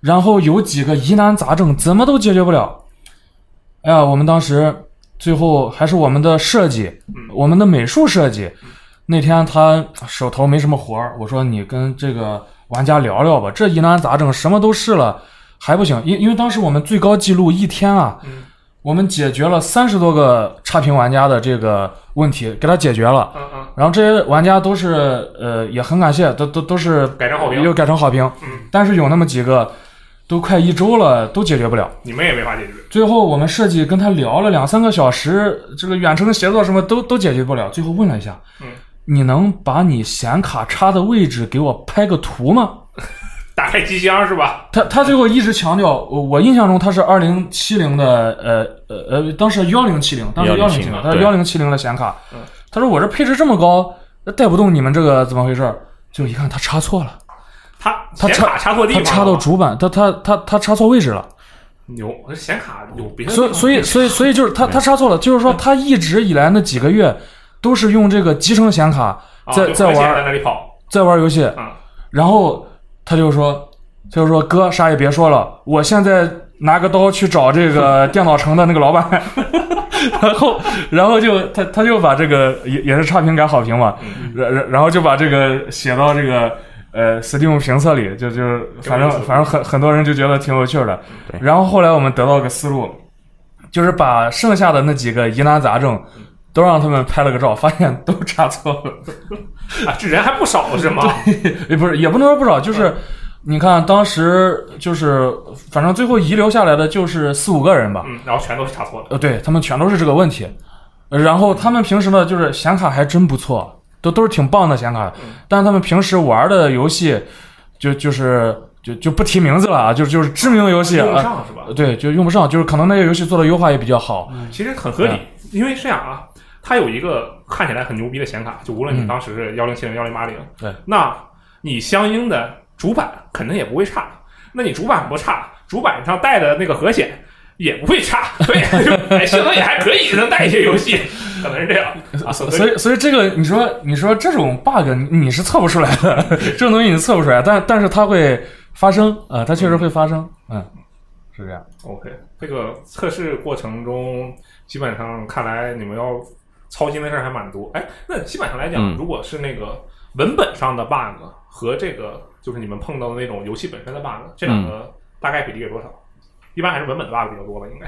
然后有几个疑难杂症怎么都解决不了。哎呀，我们当时最后还是我们的设计，我们的美术设计，那天他手头没什么活儿，我说你跟这个玩家聊聊吧，这疑难杂症什么都试了还不行，因因为当时我们最高记录一天啊，嗯。我们解决了三十多个差评玩家的这个问题，给他解决了。嗯嗯，然后这些玩家都是呃也很感谢，都都都是改成好评。又改成好评。嗯。但是有那么几个都快一周了，都解决不了。你们也没法解决。最后我们设计跟他聊了两三个小时，这个远程协作什么都都解决不了。最后问了一下，嗯，你能把你显卡插的位置给我拍个图吗？打开机箱是吧？他他最后一直强调，我我印象中他是二零七零的，呃呃呃，当时幺零七零，当时幺零七零，1070他幺零七零的显卡嗯。他说我这配置这么高，那带不动你们这个怎么回事？就一看他插错了，他他显卡插错地他方了，插到主板，他他他他插错位置了。牛，这显卡有别的所以所以所以所以就是他他插错了，就是说他一直以来那几个月都是用这个集成显卡啊在在玩在那里跑，在玩游戏嗯，然后他就说，他就说哥啥也别说了，我现在拿个刀去找这个 电脑城的那个老板，然后然后就他他就把这个也也是差评改好评嘛，嗯然然然后就把这个写到这个。呃，Steam 评测里就就反正反正很很多人就觉得挺有趣的。然后后来我们得到个思路，就是把剩下的那几个疑难杂症都让他们拍了个照，发现都查错了。啊，这人还不少是吗？也不是，也不能说不少，就是你看当时就是，反正最后遗留下来的就是四五个人吧，嗯，然后全都是查错的。呃，对他们全都是这个问题，呃然后他们平时呢就是显卡还真不错，都都是挺棒的显卡，但是他们平时玩的游戏就就是就就不提名字了啊，就就是知名游戏用不啊，上是吧？对，就用不上，就是可能那些游戏做的优化也比较好，其实很合理，因为是这样啊，它有一个看起来很牛逼的显卡，就无论你嗯当时是幺零七零、幺零八零，对，那你相应的主板肯定也不会差。那你主板不差，主板上带的那个核显，也不会差，对，哎，性能也还可以，能带一些游戏，可能是这样 啊。所所以所以这个你说你说这种 bug 你你是测不出来的，这种东西你测不出来，但但是它会发生啊、它确实会发生，嗯，是这样。OK，这个测试过程中，基本上看来你们要操心的事儿还蛮多。哎，那基本上来讲，嗯如果是那个文本上的 bug 和这个就是你们碰到的那种游戏本身的 bug，这两个大概比例有多少？一般还是文本的 bug 比较多吧，应该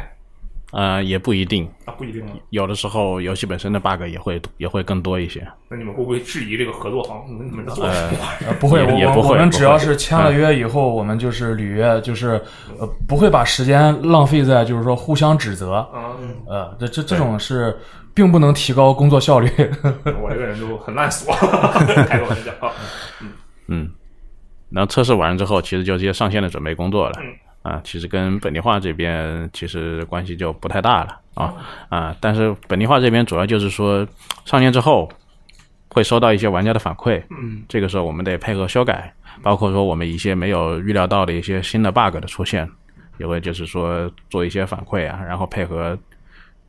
呃，也不一定，啊，不一定啊。有的时候游戏本身的 bug 也会也会更多一些。那你们会不会质疑这个合作方？呃，呃，不会，也我我也不会不我们只要是签了约以后，我们就是履约，就是呃不会把时间浪费在就是说互相指责，啊，呃，这这这种是并不能提高工作效率。我这个人就很烂俗，开个玩笑嗯。嗯，然后测试完之后，其实就直接上线的准备工作了。嗯啊，其实跟本地化这边其实关系就不太大了啊啊，但是本地化这边主要就是说上线之后会收到一些玩家的反馈，嗯，这个时候我们得配合修改，包括说我们一些没有预料到的一些新的 bug 的出现，也会就是说做一些反馈啊，然后配合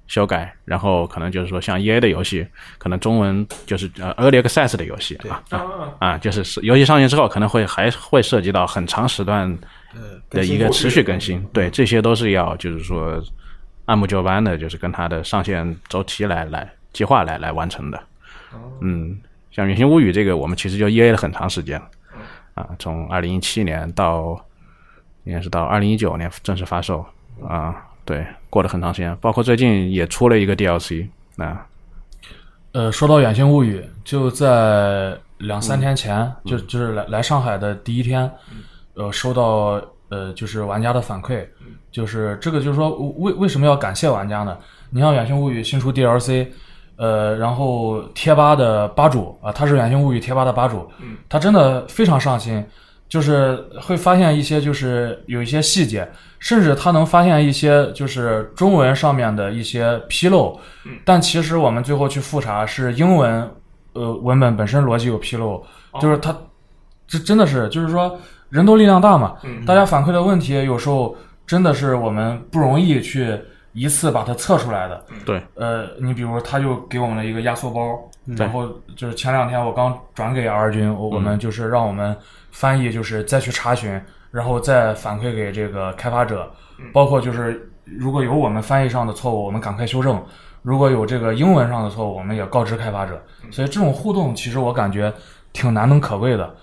修改，然后可能就是说像 EA 的游戏，可能中文就是呃 Early Access 的游戏啊，啊啊啊，就是是游戏上线之后，可能会还会涉及到很长时段呃，的一个持续更新，对，这些都是要就是说按部就班的，就是跟它的上线周期来来计划来来完成的。嗯，像《远星物语》这个，我们其实就 EA 了很长时间了，啊，从二零一七年到应该是到二零一九年正式发售啊，对，过了很长时间，包括最近也出了一个 DLC 啊，呃，说到《远星物语》，就在两三天前，就就是来来上海的第一天，呃，收到呃就是玩家的反馈，就是这个就是说为为什么要感谢玩家呢？你像《远星物语》新出 DLC，呃，然后贴吧的吧主啊，他是《远星物语》贴吧的吧主，他真的非常上心，就是会发现一些就是有一些细节，甚至他能发现一些就是中文上面的一些纰漏，但其实我们最后去复查是英文呃文本本身逻辑有纰漏，就是他这真的是就是说人多力量大嘛，嗯。大家反馈的问题有时候真的是我们不容易去一次把它测出来的。对，呃，你比如他就给我们了一个压缩包，然后就是前两天我刚转给 R 君，我我们就是让我们翻译，就是再去查询，然后再反馈给这个开发者，包括就是如果有我们翻译上的错误，我们赶快修正；如果有这个英文上的错误，我们也告知开发者。所以这种互动其实我感觉挺难能可贵的。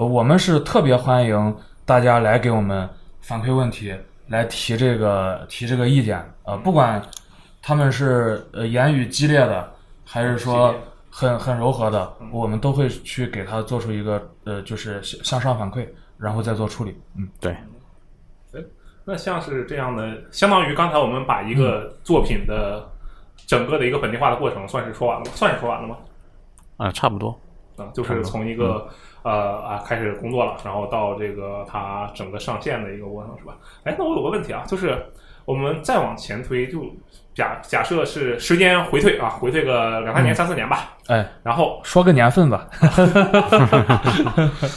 呃，我们是特别欢迎大家来给我们反馈问题，来提这个提这个意见。呃，不管他们是呃言语激烈的，还是说很很柔和的，我们都会去给他做出一个呃，就是向向上反馈，然后再做处理。嗯，对，那像是这样的，相当于刚才我们把一个作品的整个的一个本地化的过程算是说完了吗？算是说完了吗？啊，差不多。啊，就是从一个、呃啊开始工作了，然后到这个它整个上线的一个过程是吧？哎，那我有个问题啊，就是我们再往前推，就假假设是时间回退啊，回退个两三年、三四年吧，哎，然后说个年份吧。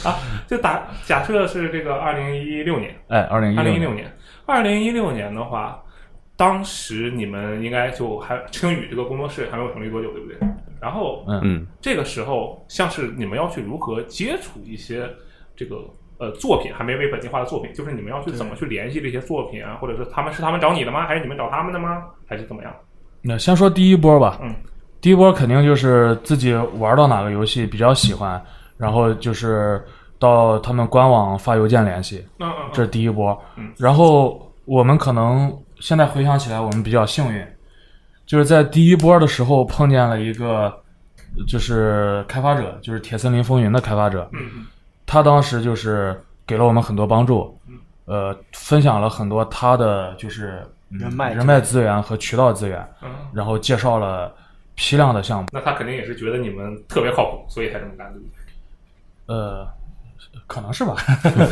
啊，就打假设是这个二零一六年，哎，二零一二零一六六年，二零一六年的话，当时你们应该就还青宇这个工作室还没有成立多久，对不对？然后嗯这个时候，像是你们要去如何接触一些这个呃作品还没被本地化的作品，就是你们要去怎么去联系这些作品啊，或者是他们是他们找你的吗？还是你们找他们的吗？还是怎么样？那先说第一波吧。嗯，第一波肯定就是自己玩到哪个游戏比较喜欢，然后就是到他们官网发邮件联系，嗯嗯这是第一波。嗯，然后我们可能现在回想起来，我们比较幸运，就是在第一波的时候碰见了一个就是开发者，就是《铁森林风云》的开发者，他当时就是给了我们很多帮助，呃，分享了很多他的就是嗯人脉人脉资源和渠道资源，嗯，然后介绍了批量的项目。那他肯定也是觉得你们特别靠谱，所以才这么干，对不对？呃，可能是吧，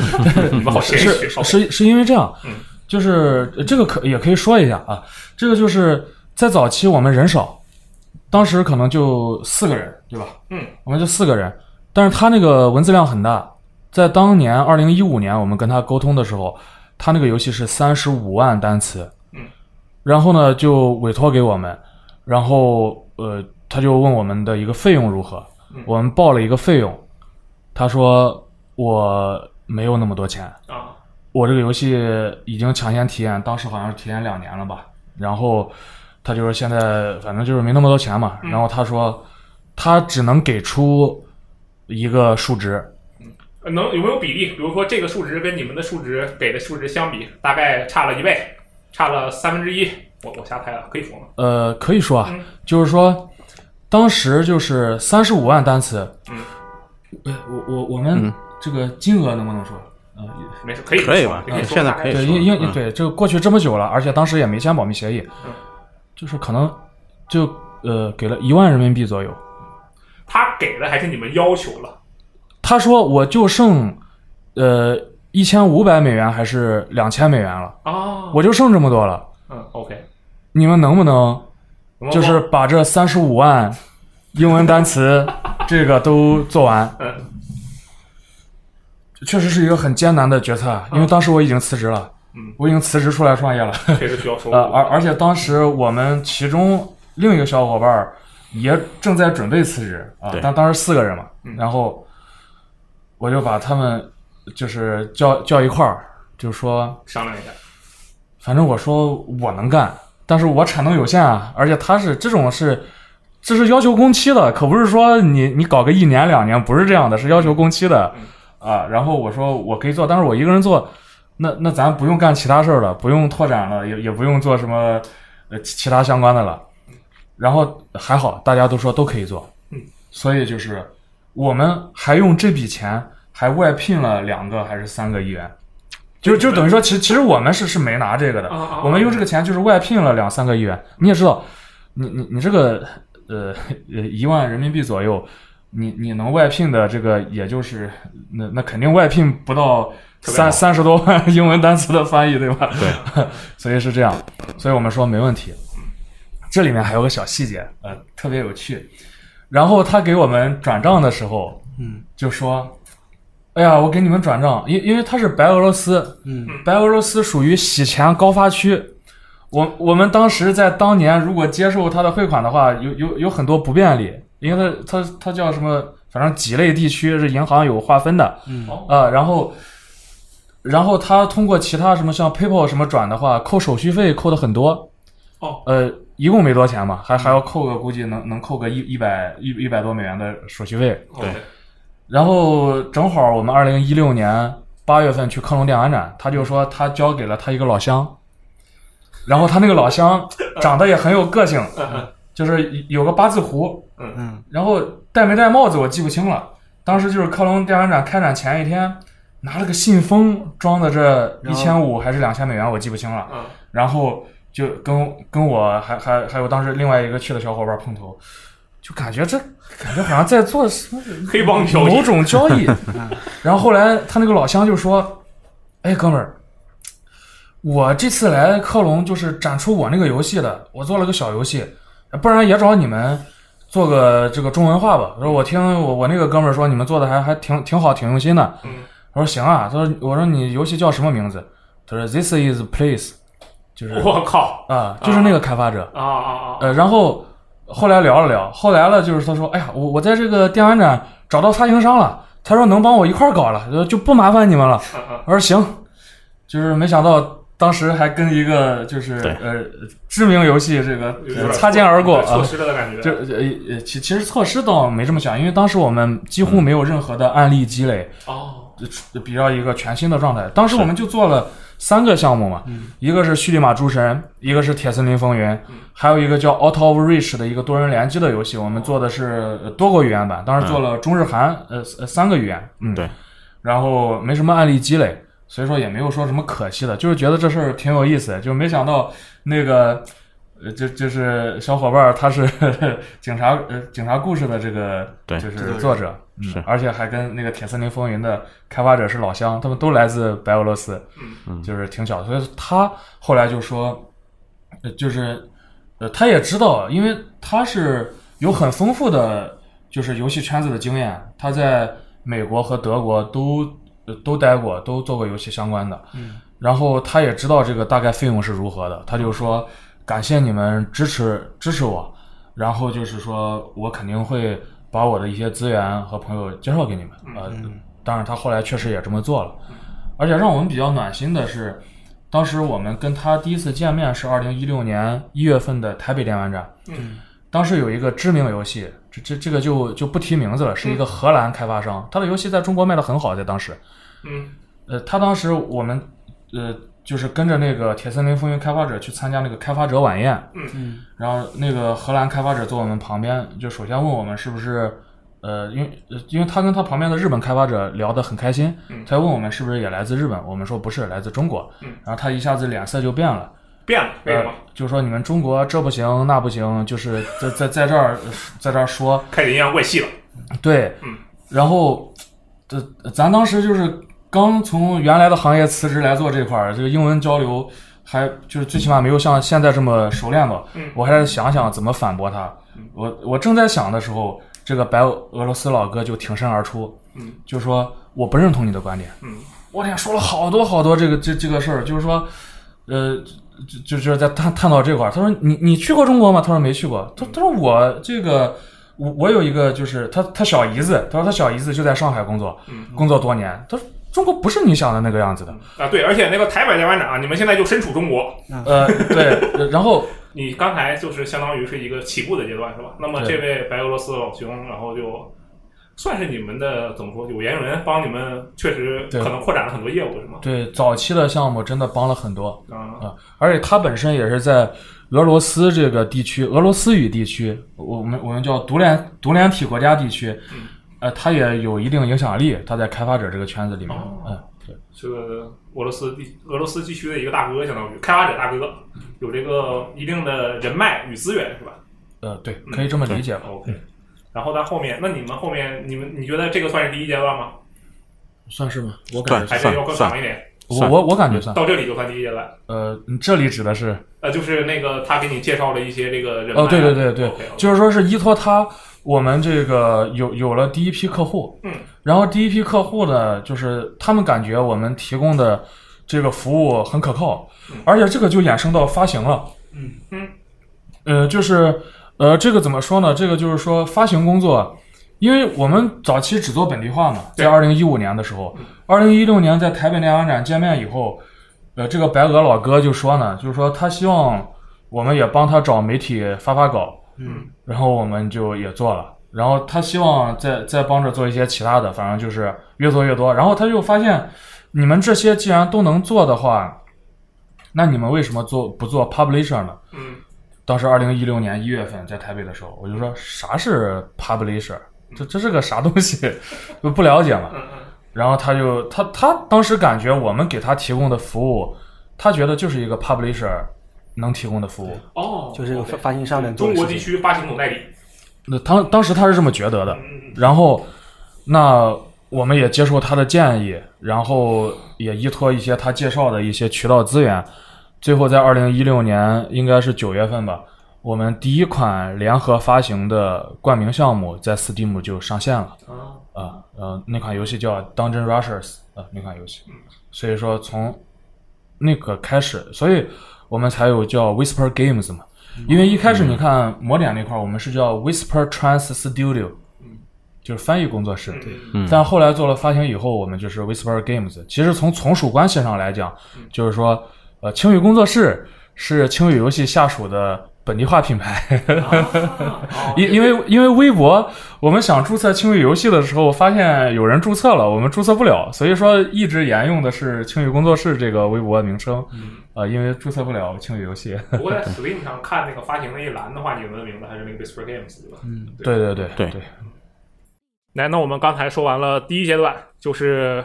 你们好谦虚，是好是是因为这样嗯，就是呃这个可也可以说一下啊，这个就是在早期我们人少，当时可能就四个人，对吧？嗯，我们就四个人，但是他那个文字量很大，在当年二零一五年我们跟他沟通的时候，他那个游戏是三十五万单词，嗯，然后呢就委托给我们，然后呃他就问我们的一个费用如何，我们报了一个费用，他说我没有那么多钱，啊，我这个游戏已经抢先体验，当时好像是体验两年了吧。然后他就是现在反正就是没那么多钱嘛。然后他说他只能给出一个数值，能有没有比例？比如说这个数值跟你们的数值给的数值相比，大概差了一倍，差了三分之一。我我瞎猜了，可以说吗？呃，可以说啊，嗯就是说当时就是三十五万单词。嗯，呃，我我我们嗯这个金额能不能说？嗯，没事，可以可以吧现在可以对因因嗯对，这个过去这么久了，而且当时也没签保密协议，嗯就是可能就呃给了一万人民币左右。他给了还是你们要求了？他说我就剩呃一千五百美元还是两千美元了，啊，我就剩这么多了，嗯，OK，你们能不能就是把这三十五万英文单词 这个都做完？嗯确实是一个很艰难的决策，啊因为当时我已经辞职了，嗯，我已经辞职出来创业了。确实需要收入 呃，而而且当时我们其中另一个小伙伴也正在准备辞职啊对，但当时四个人嘛，嗯然后我就把他们就是叫叫一块儿，就说商量一下。反正我说我能干，但是我产能有限啊，而且他是这种是。这是要求工期的，可不是说你你搞个一年两年，不是这样的，是要求工期的啊。然后我说我可以做，但是我一个人做，那那咱不用干其他事儿了，不用拓展了，也也不用做什么呃其其他相关的了。然后还好，大家都说都可以做，嗯，所以就是我们还用这笔钱还外聘了两个还是三个议员，就就等于说，其实其实我们是是没拿这个的，我们用这个钱就是外聘了两三个议员。你也知道，你你你这个呃呃一万人民币左右，你你能外聘的这个也就是那那肯定外聘不到三三十多万英文单词的翻译，对吧？对，所以是这样，所以我们说没问题。这里面还有个小细节，呃，特别有趣。然后他给我们转账的时候，嗯，就说：“哎呀，我给你们转账，因因为他是白俄罗斯，嗯，白俄罗斯属于洗钱高发区。我我们当时在当年如果接受他的汇款的话，有有有很多不便利，因为他他他叫什么，反正几类地区是银行有划分的，嗯哦啊，然后，然后他通过其他什么像 PayPal 什么转的话，扣手续费扣的很多。哦，呃，一共没多钱嘛，还还要扣个估计能能扣个一一百一一百多美元的手续费。OK，然后正好我们二零一六年八月份去科隆电玩展，他就说他交给了他一个老乡，然后他那个老乡 长得也很有个性，就是有个八字胡，嗯。然后戴没戴帽子我记不清了。当时就是科隆电玩展开展前一天，拿了个信封装的这一千五还是两千美元，我记不清了。嗯，然后就跟跟我还还还有当时另外一个去的小伙伴碰头，就感觉这感觉好像在做什 么黑帮交易某种交易。然后后来他那个老乡就说：“哎，哥们儿，我这次来克隆就是展出我那个游戏的，我做了个小游戏，不然也找你们做个这个中文化吧。”我说：“我听我我那个哥们儿说你们做的还还挺挺好，挺用心的。”嗯我说：“行啊。”他说：“我说你游戏叫什么名字？”他说：“This is place，就是我靠啊，就是那个开发者。啊啊啊！呃，然后后来聊了聊，后来了就是他说，哎呀，我我在这个电玩展找到发行商了，他说能帮我一块儿搞了，呃就不麻烦你们了。我说行，就是没想到当时还跟一个就是呃知名游戏这个擦肩而过啊对错。失了的感觉。就呃呃，其其实措施倒没这么想，因为当时我们几乎没有任何的案例积累，哦，就比较一个全新的状态。当时我们就做了三个项目嘛，一个是叙利马诸神，一个是铁森林风云，还有一个叫 Out of Reach 的一个多人联机的游戏。我们做的是呃多国语言版，当时做了中日韩呃呃三个语言，嗯，对，然后没什么案例积累，所以说也没有说什么可惜的，就是觉得这事儿挺有意思，就没想到那个。呃，就就是小伙伴儿，他是 警察呃警察故事的这个对就是作者，嗯是而且还跟那个《铁森林风云》的开发者是老乡，他们都来自白俄罗斯，嗯就是挺巧的。所以他后来就说，呃就是呃，他也知道，因为他是有很丰富的就是游戏圈子的经验，他在美国和德国都呃都待过，都做过游戏相关的。嗯，然后他也知道这个大概费用是如何的，他就说，感谢你们支持支持我，然后就是说我肯定会把我的一些资源和朋友介绍给你们。呃，当然他后来确实也这么做了，而且让我们比较暖心的是，当时我们跟他第一次见面是二零一六年一月份的台北电玩展。嗯，当时有一个知名游戏，这这这个就就不提名字了，是一个荷兰开发商，他的游戏在中国卖的很好，在当时。嗯。呃，他当时我们呃就是跟着那个铁森林风云开发者去参加那个开发者晚宴，嗯然后那个荷兰开发者坐我们旁边，就首先问我们是不是呃，因为呃因为他跟他旁边的日本开发者聊得很开心，嗯他问我们是不是也来自日本，我们说不是，来自中国，嗯然后他一下子脸色就变了。变了，为什么呃？就说你们中国这不行那不行，就是在在在这儿在这儿说，开始阴阳怪气了。对，嗯，然后，这咱当时就是刚从原来的行业辞职来做这块儿，这个英文交流还就是最起码没有像现在这么熟练吧。嗯我还在想想怎么反驳他。我我正在想的时候，这个白俄罗斯老哥就挺身而出，嗯，就说我不认同你的观点。嗯我天，说了好多好多这个这这个事儿，就是说，呃，就就就是在探探讨这块儿。他说你你去过中国吗？他说没去过。他他说我这个我我有一个就是他他小姨子，他说他小姨子就在上海工作，嗯工作多年。他说中国不是你想的那个样子的。啊，对，而且那个台北电玩展啊，你们现在就身处中国。呃，对，然后 你刚才就是相当于是一个起步的阶段，是吧？那么这位白俄罗斯老兄，然后就算是你们的怎么说有缘人，帮你们确实可能扩展了很多业务，是吗？对早期的项目真的帮了很多。啊，啊，而且他本身也是在俄罗斯这个地区，俄罗斯语地区，我们我们叫独联独联体国家地区，嗯呃，他也有一定影响力，他在开发者这个圈子里面，哦嗯，对，这个俄罗斯地俄罗斯地区的一个大哥，相当于开发者大哥，有这个一定的人脉与资源，是吧呃，对，可以这么理解吧？？OK。然后在后面，那你们后面，你们你觉得这个算是第一阶段吗？算是吗？我感觉还是要更长一点？我我我感觉算，到这里就算第一阶段？呃，你这里指的是，呃，就是那个他给你介绍了一些这个人。哦，对对对对就是说是依托他，我们这个有有了第一批客户，嗯，然后第一批客户呢，就是他们感觉我们提供的这个服务很可靠，而且这个就衍生到发行了，嗯嗯，呃，就是呃，这个怎么说呢？这个就是说发行工作，因为我们早期只做本地化嘛，在对二零一五年的时候，二零一六年在台北电玩展见面以后，呃，这个白鹅老哥就说呢，就是说他希望我们也帮他找媒体发发稿，嗯，然后我们就也做了，然后他希望再再帮着做一些其他的，反正就是越做越多，然后他就发现你们这些既然都能做的话，那你们为什么做不做 publisher 呢？嗯。当时二零一六年一月份在台北的时候，我就说啥是 publisher，这这是个啥东西，就不了解嘛。然后他就他他当时感觉我们给他提供的服务，他觉得就是一个 publisher 能提供的服务。哦，就是一个发发行商的中。国地区发行总代理。那当当时他是这么觉得的，然后那我们也接受他的建议，然后也依托一些他介绍的一些渠道资源，最后在二零一六年应该是九月份吧，我们第一款联合发行的冠名项目在 Steam 就上线了。嗯啊，啊，呃，那款游戏叫《Dungeon Rushers》啊，那款游戏，所以说从那个开始，所以我们才有叫 Whisper Games 嘛。因为一开始你看魔点那块儿，我们是叫 Whisper Trans Studio，就是翻译工作室。嗯。但后来做了发行以后，我们就是 Whisper Games。其实从从属关系上来讲，就是说，呃，青宇工作室是青宇游戏下属的本地化品牌。哦 因因为因为微博，我们想注册青宇游戏的时候，发现有人注册了，我们注册不了，所以说一直沿用的是青宇工作室这个微博名称。啊、因为注册不了青宇游戏。不过在 Steam 上看那个发行那一栏的话，你们的名字还是那个 Whisper Games 对吧？嗯，对对对对对，来，那我们刚才说完了第一阶段，就是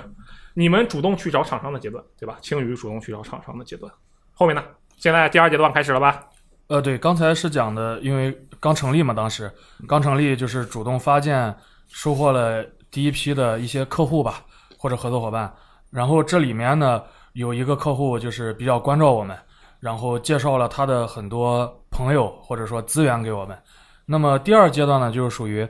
你们主动去找厂商的阶段，对吧？青宇主动去找厂商的阶段。后面呢？现在第二阶段开始了吧？呃，对，刚才是讲的，因为刚成立嘛，当时刚成立就是主动发件，收获了第一批的一些客户吧，或者合作伙伴。然后这里面呢，有一个客户就是比较关照我们，然后介绍了他的很多朋友或者说资源给我们。那么第二阶段呢，就是属于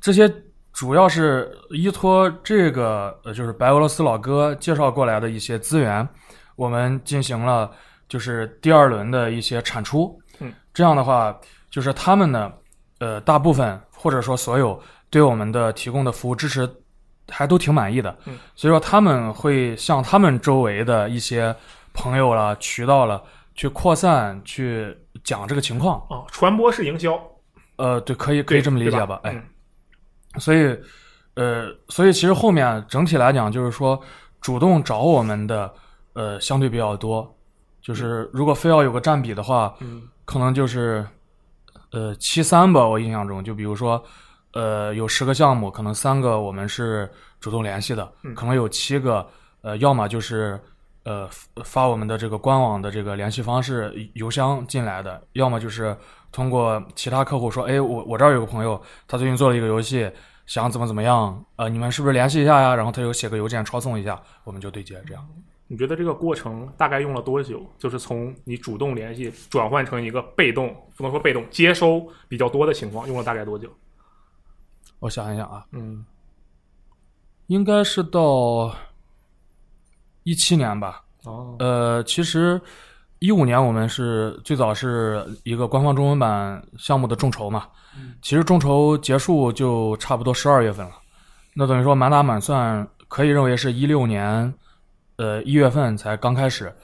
这些主要是依托这个呃，就是白俄罗斯老哥介绍过来的一些资源，我们进行了就是第二轮的一些产出。这样的话，就是他们呢，呃，大部分或者说所有对我们的提供的服务支持还都挺满意的，嗯所以说他们会向他们周围的一些朋友了、渠道了去扩散，去讲这个情况。啊，传播式营销，呃，对，可以可以这么理对解吧？哎，嗯所以，呃，所以其实后面整体来讲，就是说主动找我们的，呃，相对比较多。就是如果非要有个占比的话，嗯可能就是，呃，七三吧。我印象中，就比如说，呃，有十个项目，可能三个我们是主动联系的，嗯可能有七个，呃，要么就是。呃，发我们的这个官网的这个联系方式邮箱进来的，要么就是通过其他客户说，哎，我我这儿有个朋友，他最近做了一个游戏，想怎么怎么样，呃，你们是不是联系一下呀？然后他就写个邮件抄送一下，我们就对接，这样。你觉得这个过程大概用了多久？就是从你主动联系转换成一个被动，不能说被动，接收比较多的情况，用了大概多久？我想一想啊，嗯应该是到一七年吧。哦，呃，其实一五年我们是最早是一个官方中文版项目的众筹嘛，其实众筹结束就差不多十二月份了，那等于说满打满算可以认为是一六年，呃一月份才刚开始，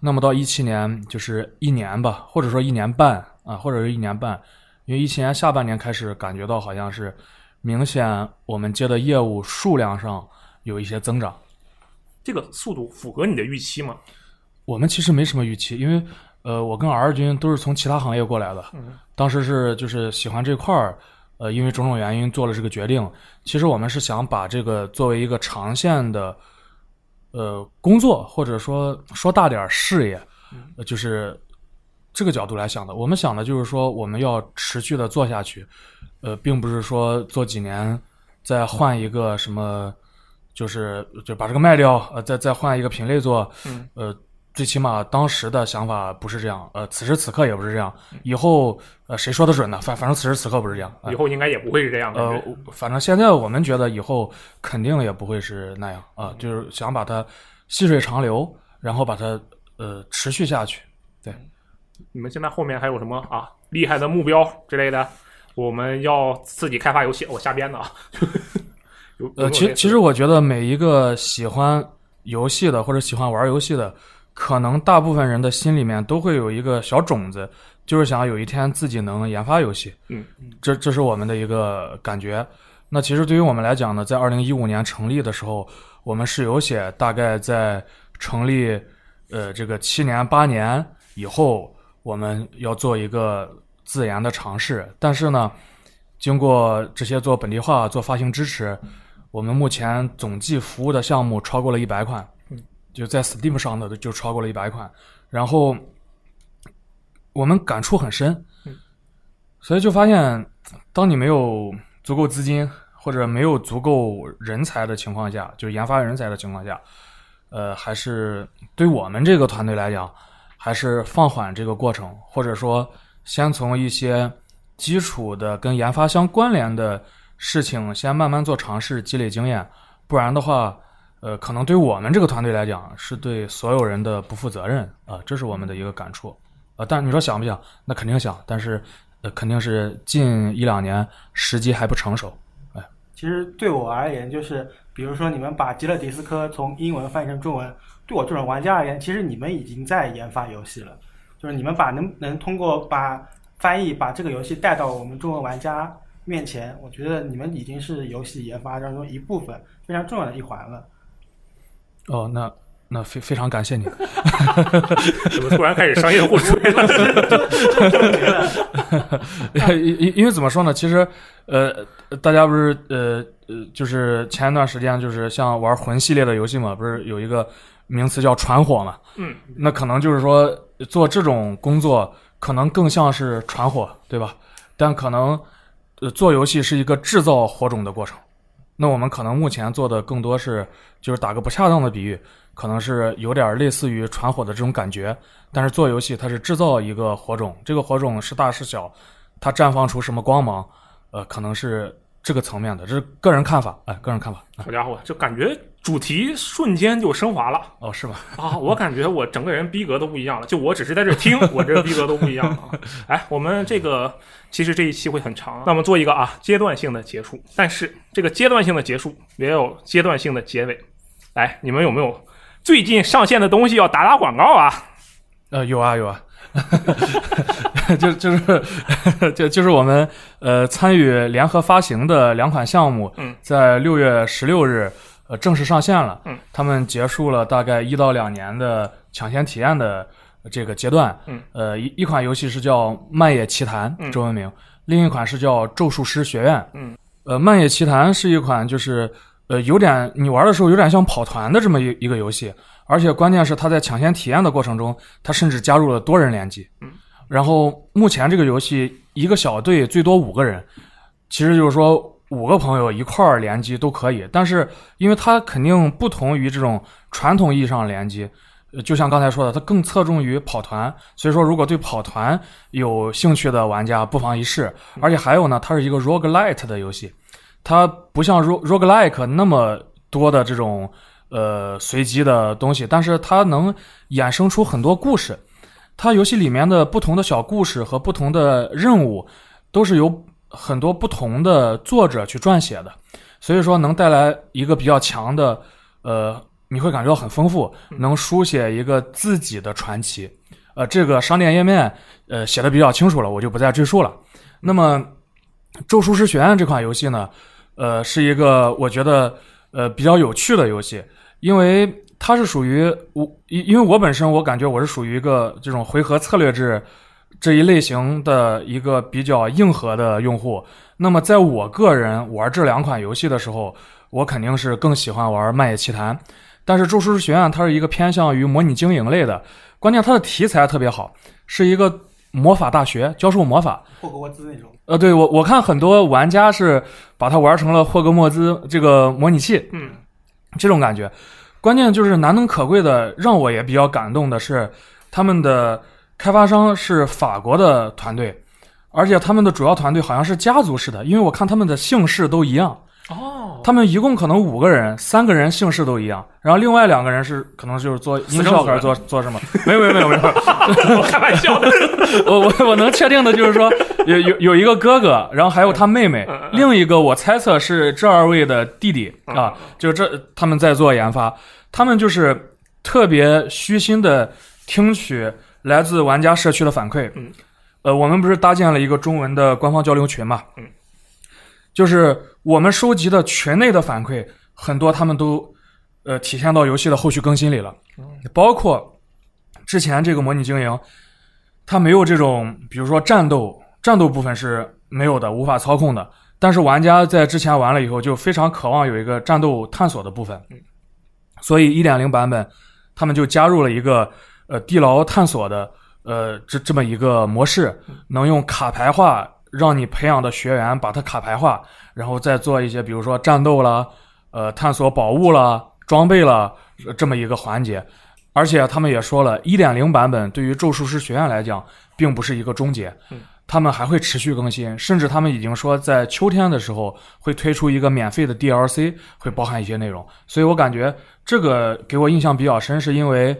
那么到一七年就是一年吧，或者说一年半啊，或者是一年半，因为一七年下半年开始感觉到好像是明显我们接的业务数量上有一些增长。这个速度符合你的预期吗？我们其实没什么预期，因为呃，我跟 R 君都是从其他行业过来的，嗯当时是就是喜欢这块儿，呃，因为种种原因做了这个决定。其实我们是想把这个作为一个长线的呃工作，或者说说大点儿事业，呃就是这个角度来想的。我们想的就是说，我们要持续的做下去，呃，并不是说做几年再换一个什么。就是就把这个卖掉，呃，再再换一个品类做，嗯，呃，最起码当时的想法不是这样，呃，此时此刻也不是这样，以后呃谁说的准呢？反反正此时此刻不是这样，呃以后应该也不会是这样的。呃，反正现在我们觉得以后肯定也不会是那样啊、就是想把它细水长流，然后把它呃持续下去。对你们现在后面还有什么啊厉害的目标之类的？我们要自己开发游戏，我瞎编的啊。有呃，其其实我觉得每一个喜欢游戏的或者喜欢玩游戏的，可能大部分人的心里面都会有一个小种子，就是想有一天自己能研发游戏。嗯，这这是我们的一个感觉。那其实对于我们来讲呢，在二零一五年成立的时候，我们是有写大概在成立呃这个七年八年以后，我们要做一个自研的尝试。但是呢，经过这些做本地化、做发行支持。我们目前总计服务的项目超过了一百款，就在 Steam 上的就超过了一百款，然后我们感触很深，所以就发现，当你没有足够资金或者没有足够人才的情况下，就研发人才的情况下，呃，还是对我们这个团队来讲，还是放缓这个过程，或者说先从一些基础的跟研发相关联的。事情先慢慢做尝试，积累经验，不然的话，呃，可能对我们这个团队来讲，是对所有人的不负责任啊、呃，这是我们的一个感触啊、呃。但是你说想不想？那肯定想，但是呃，肯定是近一两年时机还不成熟。哎，其实对我而言，就是比如说你们把《极乐迪斯科》从英文翻译成中文，对我这种玩家而言，其实你们已经在研发游戏了，就是你们把能能通过把翻译把这个游戏带到我们中文玩家。面前，我觉得你们已经是游戏研发当中一部分非常重要的一环了。哦，那那非非常感谢你。怎么突然开始商业互吹了？因因为怎么说呢？其实，呃，大家不是呃呃，就是前一段时间就是像玩魂系列的游戏嘛，不是有一个名词叫传火嘛？嗯，那可能就是说做这种工作，可能更像是传火，对吧？但可能。呃，做游戏是一个制造火种的过程，那我们可能目前做的更多是，就是打个不恰当的比喻，可能是有点类似于传火的这种感觉。但是做游戏它是制造一个火种，这个火种是大是小，它绽放出什么光芒，呃，可能是这个层面的，这是个人看法，哎，个人看法。好家伙，就感觉主题瞬间就升华了哦，是吗？啊！我感觉我整个人逼格都不一样了，就我只是在这听，我这逼格都不一样了啊！哎，我们这个其实这一期会很长，那我们做一个啊阶段性的结束，但是这个阶段性的结束也有阶段性的结尾。来，你们有没有最近上线的东西要打打广告啊？呃，有啊有啊，就 就是 就就是我们呃参与联合发行的两款项目，嗯在六月十六日呃正式上线了，嗯，他们结束了大概一到两年的抢先体验的这个阶段，嗯，呃一一款游戏是叫《漫野奇谭》嗯中文名，另一款是叫《咒术师学院》，嗯，呃，《漫野奇谭》是一款就是呃有点你玩的时候有点像跑团的这么一一个游戏，而且关键是它在抢先体验的过程中，它甚至加入了多人联机。嗯，然后目前这个游戏一个小队最多五个人，其实就是说五个朋友一块儿联机都可以。但是因为它肯定不同于这种传统意义上的联机。呃就像刚才说的，它更侧重于跑团，所以说如果对跑团有兴趣的玩家，不妨一试。而且还有呢，它是一个 roguelite 的游戏，它不像 ro roguelike 那么多的这种呃随机的东西，但是它能衍生出很多故事。它游戏里面的不同的小故事和不同的任务，都是由很多不同的作者去撰写的，所以说能带来一个比较强的呃，你会感觉到很丰富，能书写一个自己的传奇。呃，这个商店页面呃写的比较清楚了，我就不再赘述了。那么，《咒术师学院》这款游戏呢，呃，是一个我觉得呃比较有趣的游戏，因为它是属于我，因因为我本身我感觉我是属于一个这种回合策略制这一类型的一个比较硬核的用户。那么在我个人玩这两款游戏的时候，我肯定是更喜欢玩《漫野奇谭》，但是《咒术师学院》它是一个偏向于模拟经营类的，关键它的题材特别好，是一个魔法大学教授魔法。霍格沃兹那种。呃，对我我看很多玩家是把它玩成了霍格莫兹这个模拟器，嗯这种感觉。关键就是难能可贵的，让我也比较感动的是，他们的开发商是法国的团队，而且他们的主要团队好像是家族式的，因为我看他们的姓氏都一样。哦，他们一共可能五个人，三个人姓氏都一样，然后另外两个人是可能就是做音效还是做做什么？没有没有没有没有，我开玩笑的。我我我能确定的就是说，有有有一个哥哥，然后还有他妹妹另一个我猜测是这二位的弟弟啊，就这他们在做研发，他们就是特别虚心的听取来自玩家社区的反馈。嗯，呃，我们不是搭建了一个中文的官方交流群嘛？嗯，就是我们收集的群内的反馈，很多他们都呃体现到游戏的后续更新里了，包括之前这个模拟经营。它没有这种，比如说战斗，战斗部分是没有的，无法操控的。但是玩家在之前玩了以后，就非常渴望有一个战斗探索的部分。嗯，所以一点零版本，他们就加入了一个呃地牢探索的呃这这么一个模式，能用卡牌化让你培养的学员把它卡牌化，然后再做一些比如说战斗啦、呃探索宝物啦、装备啦呃这么一个环节。而且他们也说了，一点零版本对于咒术师学院来讲，并不是一个终结，嗯他们还会持续更新，甚至他们已经说在秋天的时候会推出一个免费的 DLC，会包含一些内容。所以我感觉这个给我印象比较深，是因为，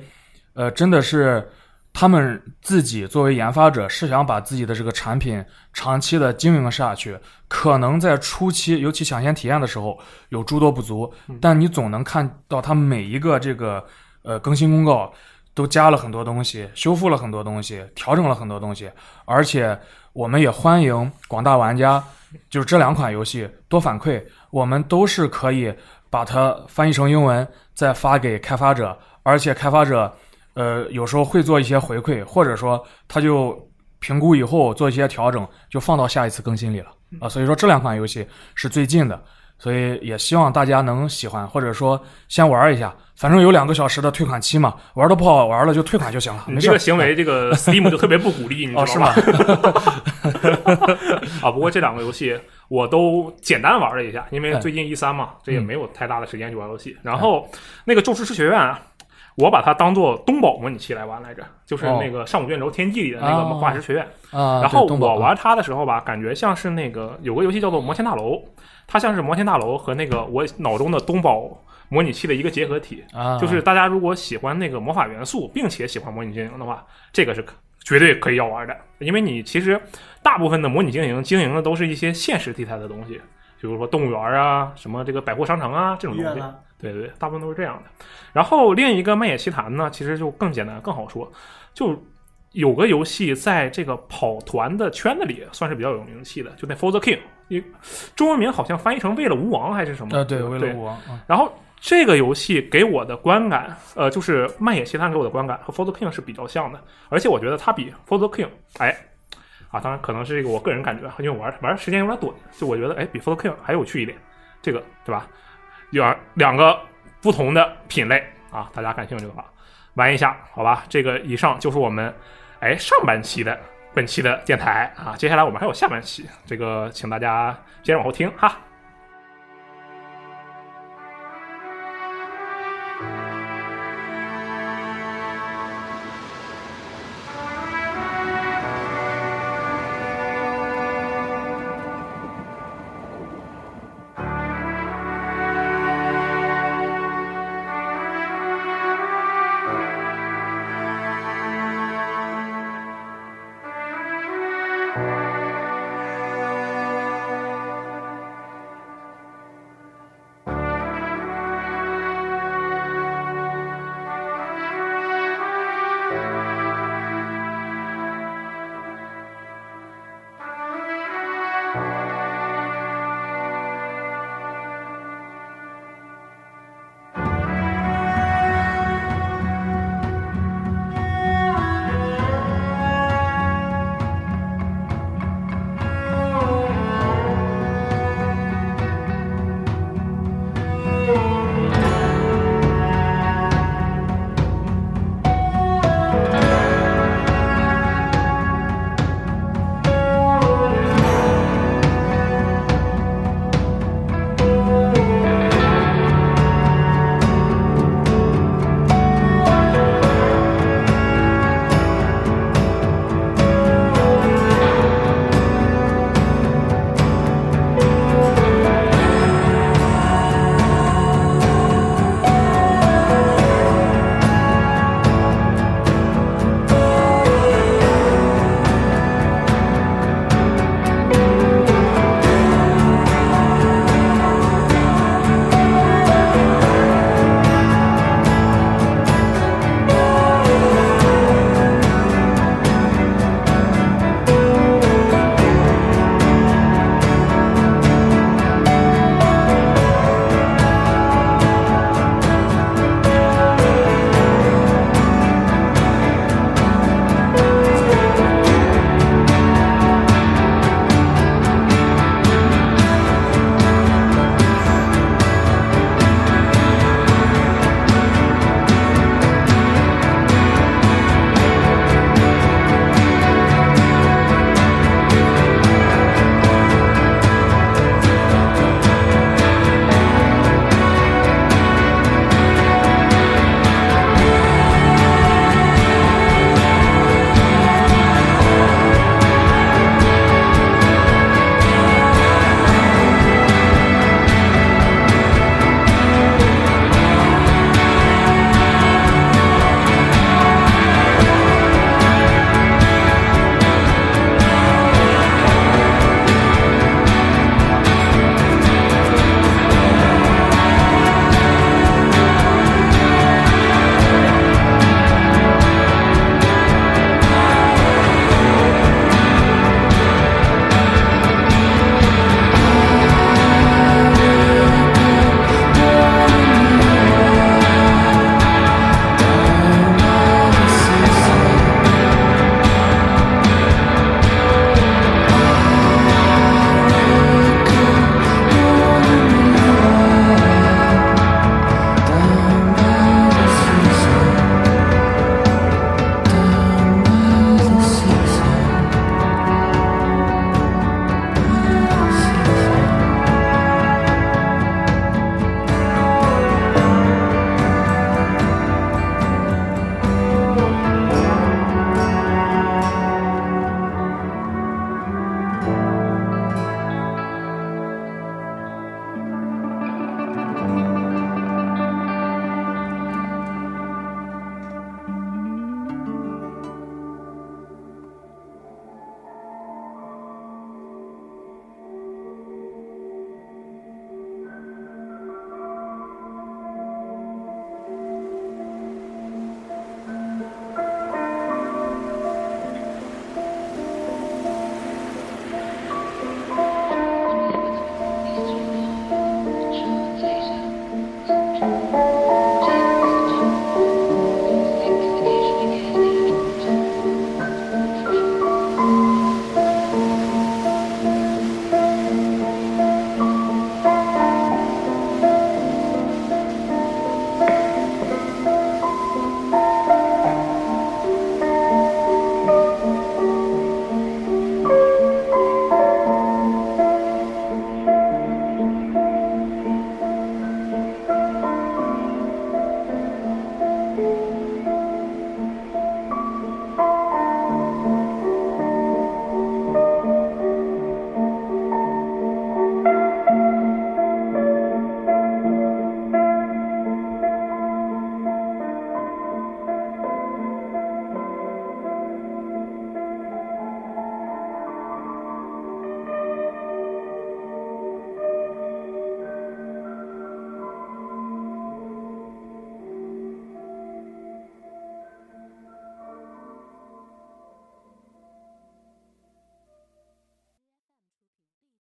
呃，真的是他们自己作为研发者是想把自己的这个产品长期的经营下去，可能在初期，尤其抢先体验的时候有诸多不足，但你总能看到它每一个这个。呃，更新公告都加了很多东西，修复了很多东西，调整了很多东西，而且我们也欢迎广大玩家，就是这两款游戏多反馈，我们都是可以把它翻译成英文再发给开发者，而且开发者呃有时候会做一些回馈，或者说他就评估以后做一些调整，就放到下一次更新里了啊、所以说这两款游戏是最近的。所以也希望大家能喜欢，或者说先玩一下，反正有两个小时的退款期嘛，玩的不好玩了就退款就行了。你这个行为，这个 Steam 就特别不鼓励，你知道哦，是吗？啊，不过这两个游戏我都简单玩了一下，因为嗯最近一三嘛，这也没有太大的时间去玩游戏。然后那个《咒术师学院》啊，我把它当做东宝模拟器来玩来着，就是哦那个上古卷轴天际里的那个哦化石学院。啊，然后我玩它的时候吧，感觉像是那个有个游戏叫做摩天大楼，它像是摩天大楼和那个我脑中的东宝模拟器的一个结合体。啊，就是大家如果喜欢那个魔法元素，并且喜欢模拟经营的话，这个是绝对可以要玩的。因为你其实大部分的模拟经营经营的都是一些现实题材的东西，比如说动物园啊、什么这个百货商城啊这种东西。对对对，大部分都是这样的。然后另一个《漫野奇谭》呢，其实就更简单、更好说，就有个游戏在这个跑团的圈子里算是比较有名气的，就那 For the King，一中文名好像翻译成“为了吴王”还是什么？呃，对，吧为了吴王啊，然后这个游戏给我的观感，呃，就是《漫野奇谭》给我的观感和《For the King》是比较像的，而且我觉得它比《For the King》哎。当然可能是这个我个人感觉，因为我玩玩时间有点短，就我觉得哎比《For the King》还有趣一点，这个对吧？有两个不同的品类啊，大家感兴趣的话玩一下，好吧？这个以上就是我们哎上半期的本期的电台啊，接下来我们还有下半期，这个请大家接着往后听哈。